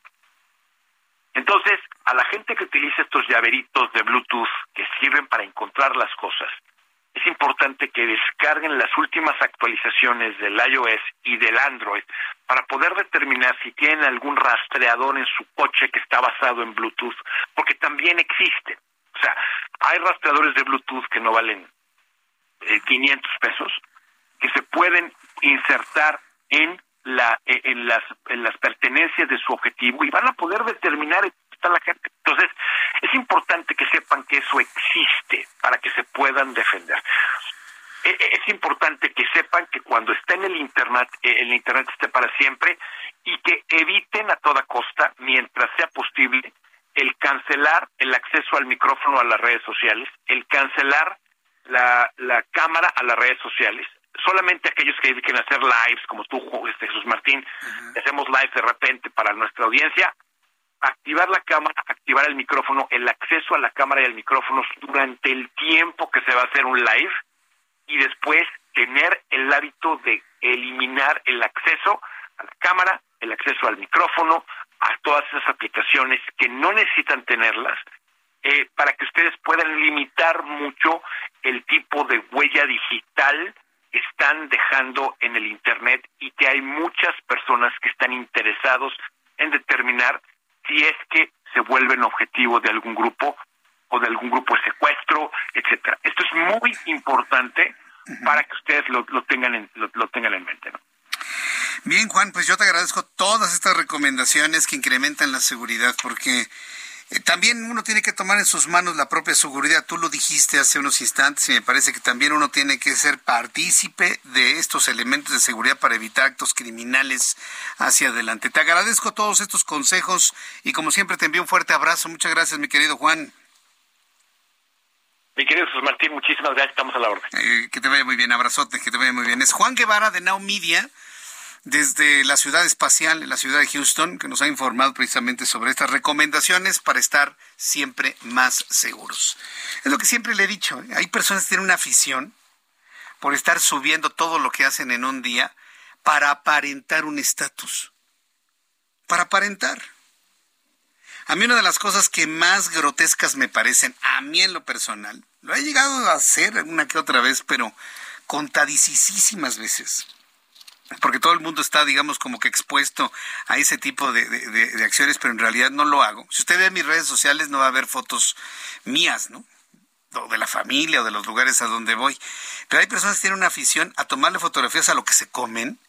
Entonces, a la gente que utiliza estos llaveritos de Bluetooth que sirven para encontrar las cosas, es importante que descarguen las últimas actualizaciones del iOS y del Android para poder determinar si tienen algún rastreador en su coche que está basado en Bluetooth, porque también existe. O sea, hay rastreadores de Bluetooth que no valen 500 eh, pesos, que se pueden insertar en la en las en las pertenencias de su objetivo y van a poder determinar está la gente. Entonces, es importante que sepan que eso existe para que se puedan defender. E, e, es importante que sepan que cuando está en el internet, eh, el internet esté para siempre y que eviten a toda costa, mientras sea posible, el cancelar el acceso al micrófono a las redes sociales, el cancelar la, la cámara a las redes sociales, solamente aquellos que dediquen a hacer lives, como tú, este, Jesús Martín, hacemos live de repente para nuestra audiencia, activar la cámara, activar el micrófono, el acceso a la cámara y al micrófono durante el tiempo que se va a hacer un live y después tener el hábito de eliminar el acceso a la cámara, el acceso al micrófono, a todas esas aplicaciones que no necesitan tenerlas, eh, para que ustedes puedan limitar mucho el tipo de huella digital que están dejando en el Internet y que hay muchas personas que están interesados en determinar si es que se vuelven objetivo de algún grupo o de algún grupo de secuestro, etcétera. Esto es muy importante para que ustedes lo, tengan en, lo, tengan en mente, ¿no? Bien, Juan, pues yo te agradezco todas estas recomendaciones que incrementan la seguridad, porque también uno tiene que tomar en sus manos la propia seguridad. Tú lo dijiste hace unos instantes y me parece que también uno tiene que ser partícipe de estos elementos de seguridad para evitar actos criminales hacia adelante. Te agradezco todos estos consejos y como siempre te envío un fuerte abrazo. Muchas gracias, mi querido Juan. Mi querido Jesús Martín, muchísimas gracias. Estamos a la orden. Eh, que te vaya muy bien. Abrazote, que te vaya muy bien. Es Juan Guevara de Now Media desde la ciudad espacial, en la ciudad de Houston, que nos ha informado precisamente sobre estas recomendaciones para estar siempre más seguros. Es lo que siempre le he dicho, ¿eh? hay personas que tienen una afición por estar subiendo todo lo que hacen en un día para aparentar un estatus. Para aparentar. A mí una de las cosas que más grotescas me parecen, a mí en lo personal, lo he llegado a hacer una que otra vez, pero contadicísimas veces porque todo el mundo está, digamos, como que expuesto a ese tipo de, acciones, pero en realidad no lo hago. Si usted ve mis redes sociales, no va a ver fotos mías, ¿no? O de la familia o de los lugares a donde voy. Pero hay personas que tienen una afición a tomarle fotografías a lo que se comen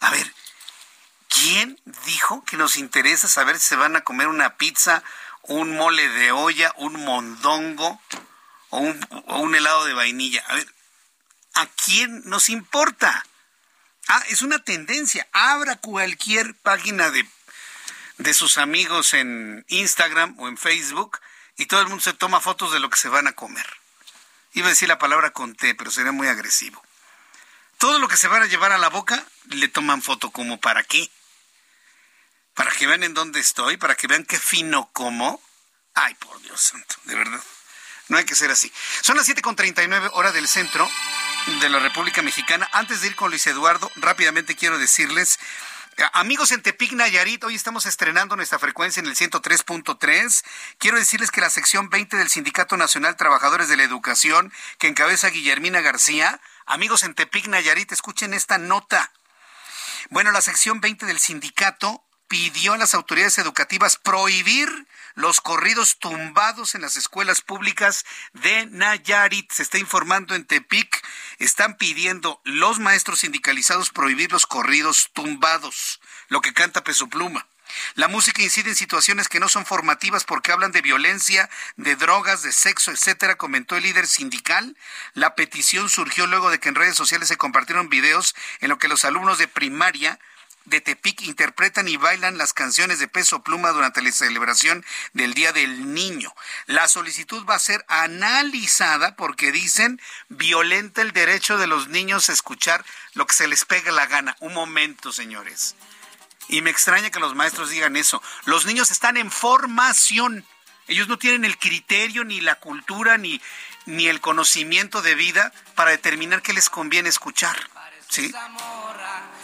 A ver, ¿quién dijo que nos interesa saber si se van a comer una pizza, un mole de olla, un mondongo o un, o un helado de vainilla? A ver, ¿a quién nos importa? Ah, es una tendencia. Abra cualquier página de, de sus amigos en Instagram o en Facebook y todo el mundo se toma fotos de lo que se van a comer. Iba a decir la palabra con té, pero sería muy agresivo. Todo lo que se van a llevar a la boca le toman foto como para qué. Para que vean en dónde estoy, para que vean qué fino como. Ay, por Dios santo, de verdad. No hay que ser así. Son las 7.39 hora del centro de la República Mexicana. Antes de ir con Luis Eduardo, rápidamente quiero decirles Amigos en Tepic Nayarit, hoy estamos estrenando nuestra frecuencia en el 103.3. Quiero decirles que la sección 20 del Sindicato Nacional Trabajadores de la Educación, que encabeza Guillermina García, amigos en Tepic Nayarit, escuchen esta nota. Bueno, la sección 20 del sindicato pidió a las autoridades educativas prohibir los corridos tumbados en las escuelas públicas de Nayarit. Se está informando en Tepic. Están pidiendo los maestros sindicalizados prohibir los corridos tumbados, lo que canta Peso Pluma. La música incide en situaciones que no son formativas porque hablan de violencia, de drogas, de sexo, etcétera, comentó el líder sindical. La petición surgió luego de que en redes sociales se compartieron videos en los que los alumnos de primaria de Tepic interpretan y bailan las canciones de Peso Pluma durante la celebración del Día del Niño. La solicitud va a ser analizada porque dicen violenta el derecho de los niños a escuchar lo que se les pega la gana. Un momento, señores. Y me extraña que los maestros digan eso. Los niños están en formación. Ellos no tienen el criterio, ni la cultura, ni, ni el conocimiento de vida para determinar qué les conviene escuchar. ¿Sí?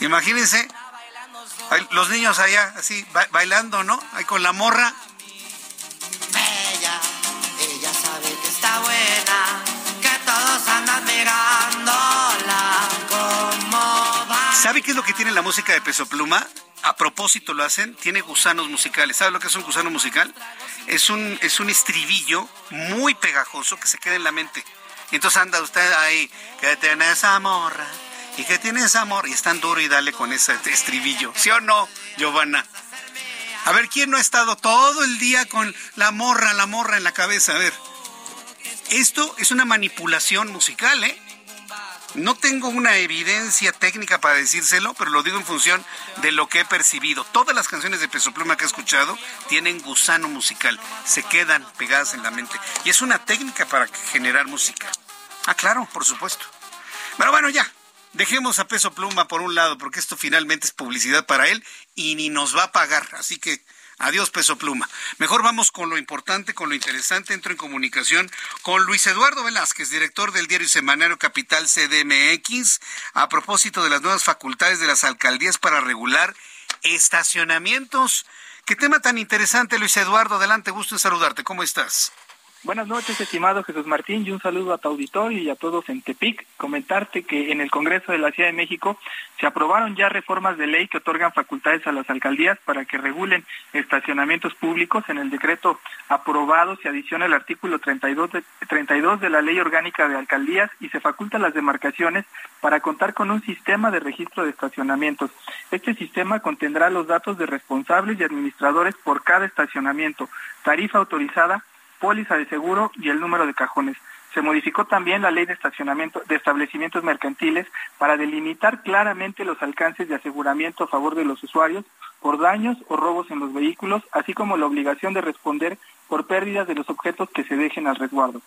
Imagínense los niños allá, así, bailando, ¿no? Ahí con la morra. Ella, ella sabe que está buena, que todos andan mirándola como va. ¿Sabe qué es lo que tiene la música de Peso Pluma? A propósito lo hacen, tiene gusanos musicales. ¿Sabe lo que es un gusano musical? Es un, es un estribillo muy pegajoso que se queda en la mente. Y entonces anda usted ahí, que tiene esa morra y que tienes amor y es tan duro y dale con ese estribillo. ¿Sí o no, Giovanna? A ver, ¿quién no ha estado todo el día con la morra, la morra en la cabeza? A ver. Esto es una manipulación musical, ¿eh? No tengo una evidencia técnica para decírselo, pero lo digo en función de lo que he percibido. Todas las canciones de Peso Pluma que he escuchado tienen gusano musical, se quedan pegadas en la mente. Y es una técnica para generar música. Ah, claro, por supuesto. Pero bueno, ya, Dejemos a Peso Pluma por un lado, porque esto finalmente es publicidad para él y ni nos va a pagar. Así que adiós Peso Pluma. Mejor vamos con lo importante, con lo interesante. Entro en comunicación con Luis Eduardo Velázquez, director del diario semanario Capital CDMX, a propósito de las nuevas facultades de las alcaldías para regular estacionamientos. Qué tema tan interesante, Luis Eduardo. Adelante, gusto en saludarte. ¿Cómo estás? Buenas noches, estimado Jesús Martín, y un saludo a tu auditorio y a todos en Tepic. Comentarte que en el Congreso de la Ciudad de México se aprobaron ya reformas de ley que otorgan facultades a las alcaldías para que regulen estacionamientos públicos. En el decreto aprobado se adiciona el artículo 32 de, 32 de la Ley Orgánica de Alcaldías y se faculta las demarcaciones para contar con un sistema de registro de estacionamientos. Este sistema contendrá los datos de responsables y administradores por cada estacionamiento, tarifa autorizada, póliza de seguro y el número de cajones. Se modificó también la ley de estacionamiento de establecimientos mercantiles para delimitar claramente los alcances de aseguramiento a favor de los usuarios por daños o robos en los vehículos, así como la obligación de responder por pérdidas de los objetos que se dejen al resguardo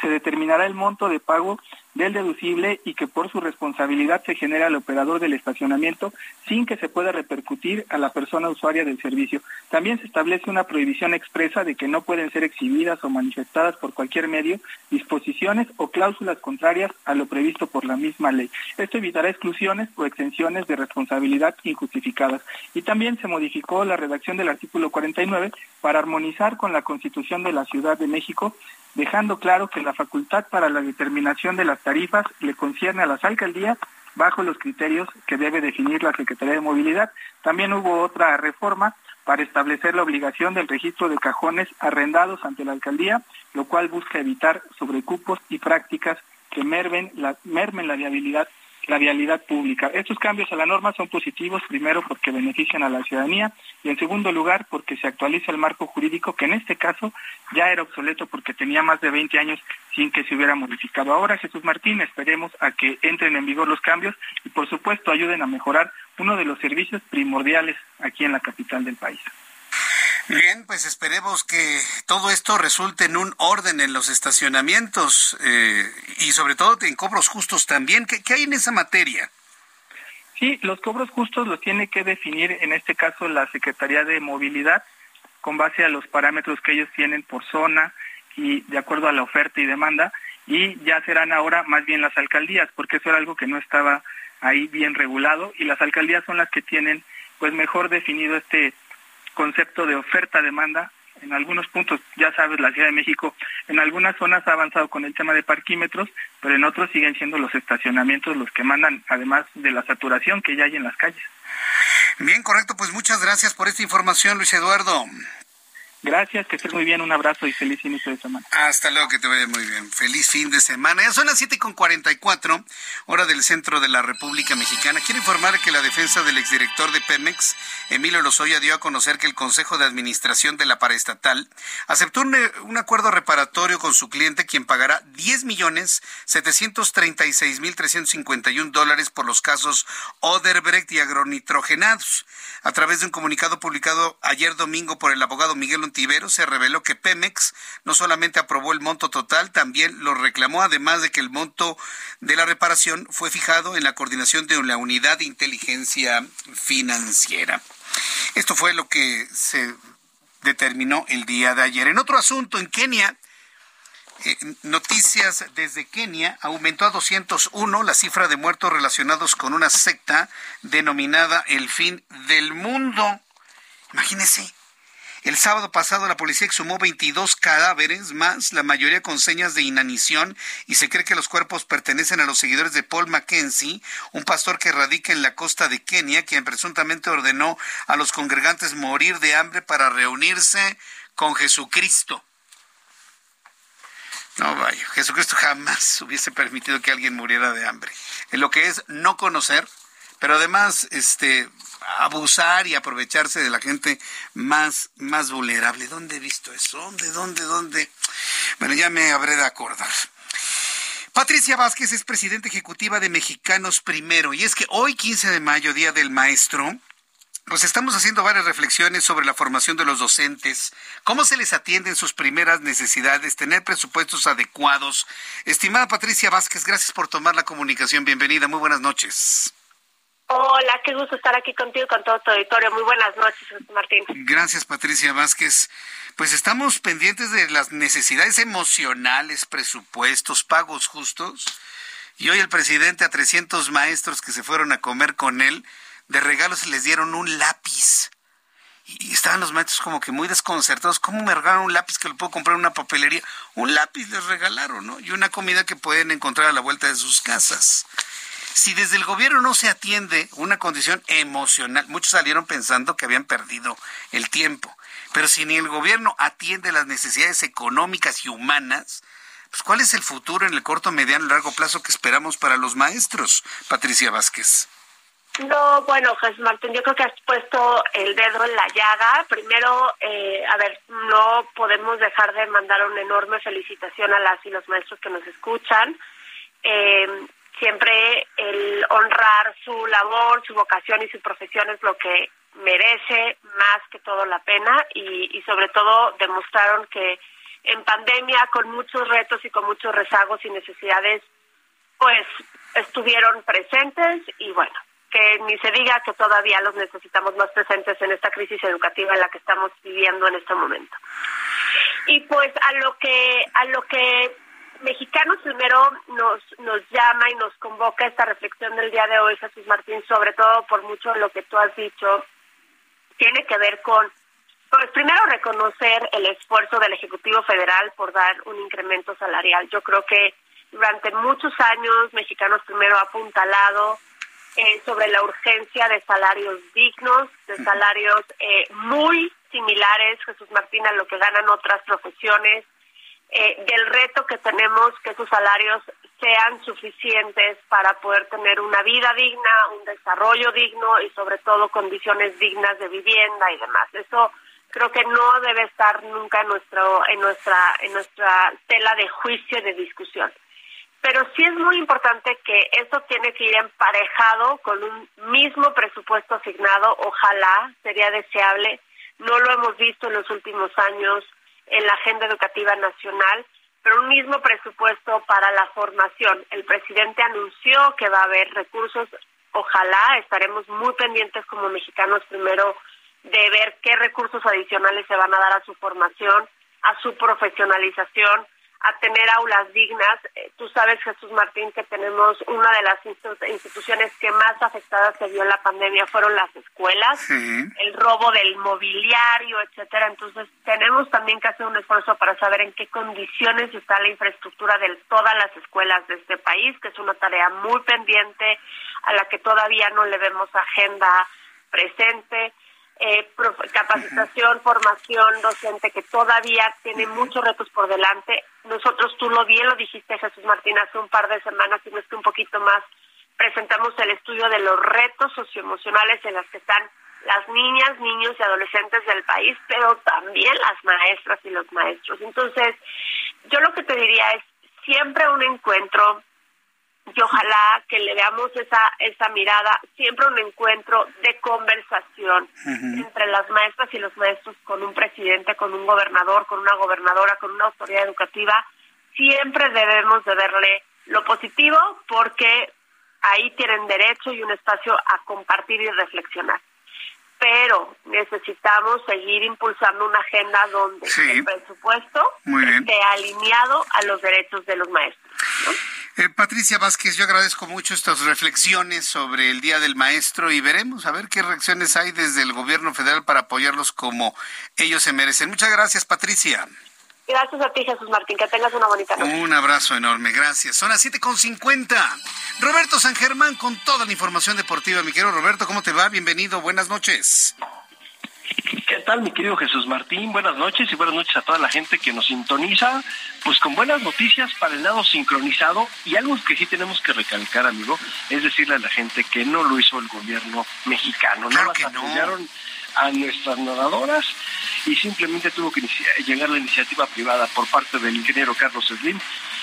se determinará el monto de pago del deducible y que por su responsabilidad se genera al operador del estacionamiento sin que se pueda repercutir a la persona usuaria del servicio. También se establece una prohibición expresa de que no pueden ser exhibidas o manifestadas por cualquier medio disposiciones o cláusulas contrarias a lo previsto por la misma ley. Esto evitará exclusiones o exenciones de responsabilidad injustificadas. Y también se modificó la redacción del artículo 49 para armonizar con la Constitución de la Ciudad de México dejando claro que la facultad para la determinación de las tarifas le concierne a las alcaldías bajo los criterios que debe definir la Secretaría de Movilidad. También hubo otra reforma para establecer la obligación del registro de cajones arrendados ante la alcaldía, lo cual busca evitar sobrecupos y prácticas que mermen la, mermen la viabilidad la vialidad pública. Estos cambios a la norma son positivos, primero porque benefician a la ciudadanía y en segundo lugar porque se actualiza el marco jurídico que en este caso ya era obsoleto porque tenía más de 20 años sin que se hubiera modificado. Ahora, Jesús Martín, esperemos a que entren en vigor los cambios y por supuesto ayuden a mejorar uno de los servicios primordiales aquí en la capital del país. Bien, pues esperemos que todo esto resulte en un orden en los estacionamientos eh, y sobre todo en cobros justos también. ¿Qué, hay en esa materia? Sí, los cobros justos los tiene que definir en este caso la Secretaría de Movilidad con base a los parámetros que ellos tienen por zona y de acuerdo a la oferta y demanda y ya serán ahora más bien las alcaldías porque eso era algo que no estaba ahí bien regulado y las alcaldías son las que tienen pues mejor definido este concepto de oferta-demanda. En algunos puntos, ya sabes, la Ciudad de México, en algunas zonas ha avanzado con el tema de parquímetros, pero en otros siguen siendo los estacionamientos los que mandan, además de la saturación que ya hay en las calles. Bien, correcto. Pues muchas gracias por esta información, Luis Eduardo. Gracias, que estés muy bien, un abrazo y feliz inicio de semana. Hasta luego, que te vaya muy bien. Feliz fin de semana. Ya son las siete con cuatro, hora del centro de la República Mexicana. Quiero informar que la defensa del exdirector de Pemex, Emilio Lozoya, dio a conocer que el Consejo de Administración de la Paraestatal aceptó un, un acuerdo reparatorio con su cliente, quien pagará 10 millones 736 mil 351 dólares por los casos Oderbrecht y agronitrogenados. A través de un comunicado publicado ayer domingo por el abogado Miguel se reveló que Pemex no solamente aprobó el monto total, también lo reclamó, además de que el monto de la reparación fue fijado en la coordinación de la unidad de inteligencia financiera. Esto fue lo que se determinó el día de ayer. En otro asunto, en Kenia, eh, noticias desde Kenia, aumentó a 201 la cifra de muertos relacionados con una secta denominada el fin del mundo. Imagínense, el sábado pasado la policía exhumó 22 cadáveres más, la mayoría con señas de inanición, y se cree que los cuerpos pertenecen a los seguidores de Paul Mackenzie, un pastor que radica en la costa de Kenia, quien presuntamente ordenó a los congregantes morir de hambre para reunirse con Jesucristo. No vaya, Jesucristo jamás hubiese permitido que alguien muriera de hambre. En lo que es no conocer, pero además, este, abusar y aprovecharse de la gente más, más vulnerable. ¿Dónde he visto eso? ¿Dónde, dónde, dónde? Bueno, ya me habré de acordar. Patricia Vázquez es presidenta ejecutiva de Mexicanos Primero. Y es que hoy, 15 de mayo, Día del Maestro, pues estamos haciendo varias reflexiones sobre la formación de los docentes, cómo se les atienden sus primeras necesidades, tener presupuestos adecuados. Estimada Patricia Vázquez, gracias por tomar la comunicación. Bienvenida, muy buenas noches. Hola, qué gusto estar aquí contigo con todo tu auditorio. Muy buenas noches, Martín. Gracias, Patricia Vázquez. Pues estamos pendientes de las necesidades emocionales, presupuestos, pagos justos. Y hoy el presidente a 300 maestros que se fueron a comer con él, de regalos les dieron un lápiz. Y estaban los maestros como que muy desconcertados. ¿Cómo me regalaron un lápiz que lo puedo comprar en una papelería? Un lápiz les regalaron, ¿no? Y una comida que pueden encontrar a la vuelta de sus casas. Si desde el gobierno no se atiende una condición emocional, muchos salieron pensando que habían perdido el tiempo, pero si ni el gobierno atiende las necesidades económicas y humanas, pues ¿cuál es el futuro en el corto, mediano y largo plazo que esperamos para los maestros, Patricia Vázquez? No, bueno, Jesús Martín, yo creo que has puesto el dedo en la llaga. Primero, eh, a ver, no podemos dejar de mandar una enorme felicitación a las y los maestros que nos escuchan. Eh, siempre el honrar su labor, su vocación y su profesión es lo que merece más que todo la pena y, y sobre todo demostraron que en pandemia con muchos retos y con muchos rezagos y necesidades pues estuvieron presentes y bueno que ni se diga que todavía los necesitamos más presentes en esta crisis educativa en la que estamos viviendo en este momento. Y pues a lo que a lo que Mexicanos primero nos, nos llama y nos convoca esta reflexión del día de hoy, Jesús Martín, sobre todo por mucho de lo que tú has dicho, tiene que ver con, pues primero reconocer el esfuerzo del Ejecutivo Federal por dar un incremento salarial. Yo creo que durante muchos años Mexicanos primero ha apuntalado eh, sobre la urgencia de salarios dignos, de salarios eh, muy similares, Jesús Martín, a lo que ganan otras profesiones, eh, del reto que tenemos que sus salarios sean suficientes para poder tener una vida digna, un desarrollo digno y sobre todo condiciones dignas de vivienda y demás. Eso creo que no debe estar nunca en nuestro en nuestra en nuestra tela de juicio y de discusión. Pero sí es muy importante que eso tiene que ir emparejado con un mismo presupuesto asignado, ojalá sería deseable. No lo hemos visto en los últimos años en la agenda educativa nacional, pero un mismo presupuesto para la formación. El presidente anunció que va a haber recursos, ojalá estaremos muy pendientes como mexicanos primero de ver qué recursos adicionales se van a dar a su formación, a su profesionalización, a tener aulas dignas. Eh, tú sabes, Jesús Martín, que tenemos una de las instituciones que más afectadas se vio en la pandemia fueron las escuelas, el robo del mobiliario, etcétera. Entonces, tenemos también que hacer un esfuerzo para saber en qué condiciones está la infraestructura de todas las escuelas de este país, que es una tarea muy pendiente a la que todavía no le vemos agenda presente eh, capacitación, formación docente que todavía tiene muchos retos por delante. Nosotros, tú lo bien lo dijiste, Jesús Martín, hace un par de semanas, y no que un poquito más, presentamos el estudio de los retos socioemocionales en los que están las niñas, niños y adolescentes del país, pero también las maestras y los maestros. Entonces, yo lo que te diría es siempre un encuentro y ojalá que le veamos esa esa mirada, siempre un encuentro de conversación entre las maestras y los maestros con un presidente, con un gobernador, con una gobernadora, con una autoridad educativa, siempre debemos de verle lo positivo porque ahí tienen derecho y un espacio a compartir y reflexionar. Pero necesitamos seguir impulsando una agenda donde el presupuesto esté alineado a los derechos de los maestros. Eh, Patricia Vázquez, yo agradezco mucho estas reflexiones sobre el Día del Maestro y veremos a ver qué reacciones hay desde el gobierno federal para apoyarlos como ellos se merecen. Muchas gracias, Patricia. Gracias a ti, Jesús Martín. Que tengas una bonita noche. Un abrazo enorme, gracias. Son las 7.50. Roberto San Germán con toda la información deportiva. Mi querido Roberto, ¿cómo te va? Bienvenido, buenas noches. ¿Qué tal, mi querido Jesús Martín? Buenas noches y buenas noches a toda la gente que nos sintoniza. Pues con buenas noticias para el lado sincronizado y algo que sí tenemos que recalcar, amigo, es decirle a la gente que no lo hizo el gobierno mexicano. no las apoyaron a nuestras nadadoras y simplemente tuvo que llegar la iniciativa privada por parte del ingeniero Carlos Slim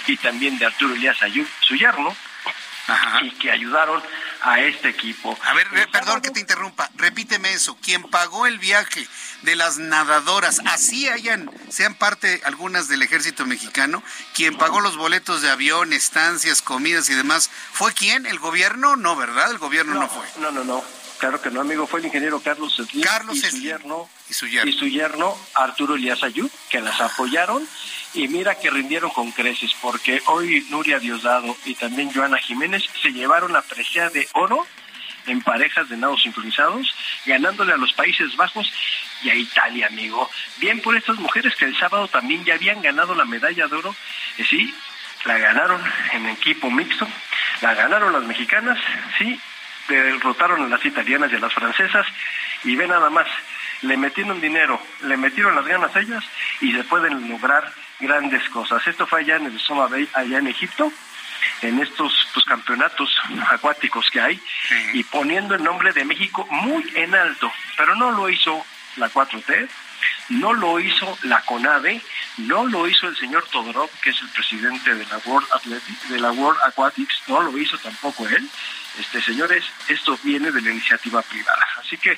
y también de Arturo Elías Ayub, su yerno, y que ayudaron a este equipo. A ver, perdón que te interrumpa, repíteme eso, quien pagó el viaje de las nadadoras, así hayan, sean parte algunas del ejército mexicano, quien pagó los boletos de avión, estancias, comidas y demás, ¿fue quién? ¿El gobierno? No, ¿verdad? El gobierno no, fue. No, no, no. Claro que no, amigo, fue el ingeniero Carlos Slim Carlos y, su yerno, y su yerno. Y su yerno Arturo Elías Ayú, que las apoyaron y mira que rindieron con creces, porque hoy Nuria Diosdado y también Joana Jiménez se llevaron la presea de oro en parejas de nados sincronizados, ganándole a los Países Bajos y a Italia, amigo. Bien por estas mujeres que el sábado también ya habían ganado la medalla de oro, sí, la ganaron en equipo mixto, la ganaron las mexicanas, sí, derrotaron a las italianas y a las francesas, y ve nada más, le metieron dinero, le metieron las ganas a ellas y se pueden lograr grandes cosas. Esto fue allá en el Soma Bay, allá en Egipto, en estos pues, campeonatos acuáticos que hay, y poniendo el nombre de México muy en alto, pero no lo hizo la 4T, no lo hizo la CONADE, no lo hizo el señor Todorov, que es el presidente de la World de la World Aquatics, no lo hizo tampoco él. Este, señores, esto viene de la iniciativa privada. Así que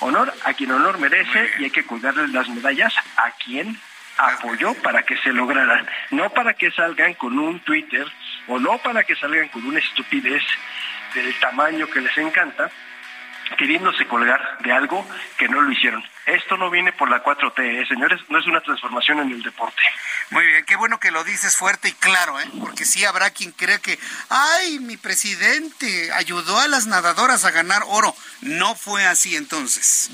honor a quien honor merece y hay que colgarle las medallas a quien apoyó para que se lograran, no para que salgan con un Twitter o no para que salgan con una estupidez del tamaño que les encanta, queriéndose colgar de algo que no lo hicieron. Esto no viene por la 4T, ¿eh, señores, no es una transformación en el deporte. Muy bien, qué bueno que lo dices fuerte y claro, ¿eh? porque sí habrá quien crea que, ay, mi presidente ayudó a las nadadoras a ganar oro. No fue así entonces.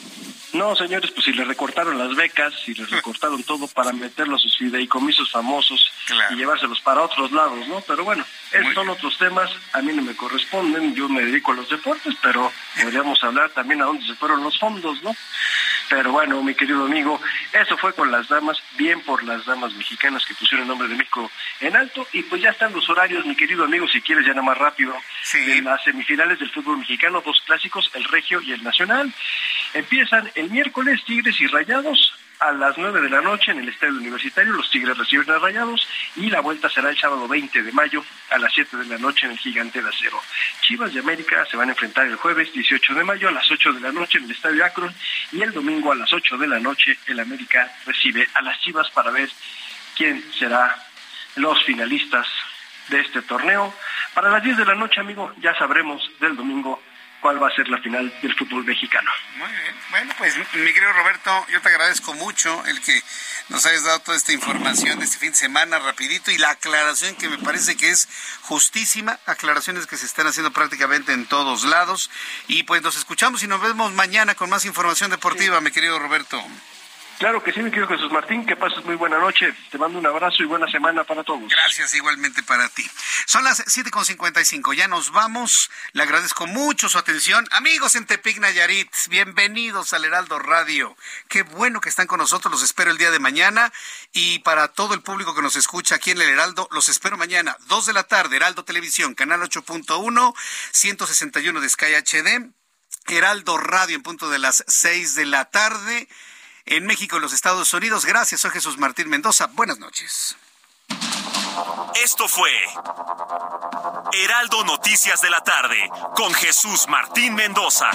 No, señores, pues si le recortaron las becas, si les [LAUGHS] recortaron todo para meterlos a sus fideicomisos famosos y llevárselos para otros lados, ¿no? Pero bueno, esos son otros temas, a mí no me corresponden, yo me dedico a los deportes, pero [LAUGHS] podríamos hablar también a dónde se fueron los fondos, ¿no? Pero bueno, mi querido amigo, eso fue con las damas, bien por las damas mexicanas que pusieron el nombre de México en alto. Y pues ya están los horarios, mi querido amigo, si quieres ya nada más rápido. En las semifinales del fútbol mexicano, dos clásicos, el Regio y el Nacional. Empiezan el miércoles Tigres y Rayados, a las 9 de la noche en el Estadio Universitario. Los Tigres reciben a Rayados y la vuelta será el sábado 20 de mayo a las 7 de la noche en el Gigante de Acero. Chivas de América se van a enfrentar el jueves 18 de mayo a las 8 de la noche en el Estadio Akron y el domingo a las 8 de la noche el América recibe a las Chivas para ver quién será los finalistas de este torneo. Para las 10 de la noche, amigo, ya sabremos del domingo cuál va a ser la final del fútbol mexicano. Muy bien. Bueno, pues mi querido Roberto, yo te agradezco mucho el que nos hayas dado toda esta información de este fin de semana rapidito y la aclaración que me parece que es justísima, aclaraciones que se están haciendo prácticamente en todos lados. Y pues nos escuchamos y nos vemos mañana con más información deportiva, mi querido Roberto. Claro que sí, mi querido Jesús Martín, que pases muy buena noche. Te mando un abrazo y buena semana para todos. Gracias, igualmente para ti. Son las 7.55, ya nos vamos. Le agradezco mucho su atención. Amigos en Tepic Nayarit, bienvenidos al Heraldo Radio. Qué bueno que están con nosotros, los espero el día de mañana. Y para todo el público que nos escucha aquí en el Heraldo, los espero mañana, 2 de la tarde, Heraldo Televisión, canal 8.1, 161 de Sky HD. Heraldo Radio en punto de las 6 de la tarde en México y los Estados Unidos. Gracias, soy Jesús Martín Mendoza. Buenas noches. Esto fue Heraldo Noticias de la tarde con Jesús Martín Mendoza.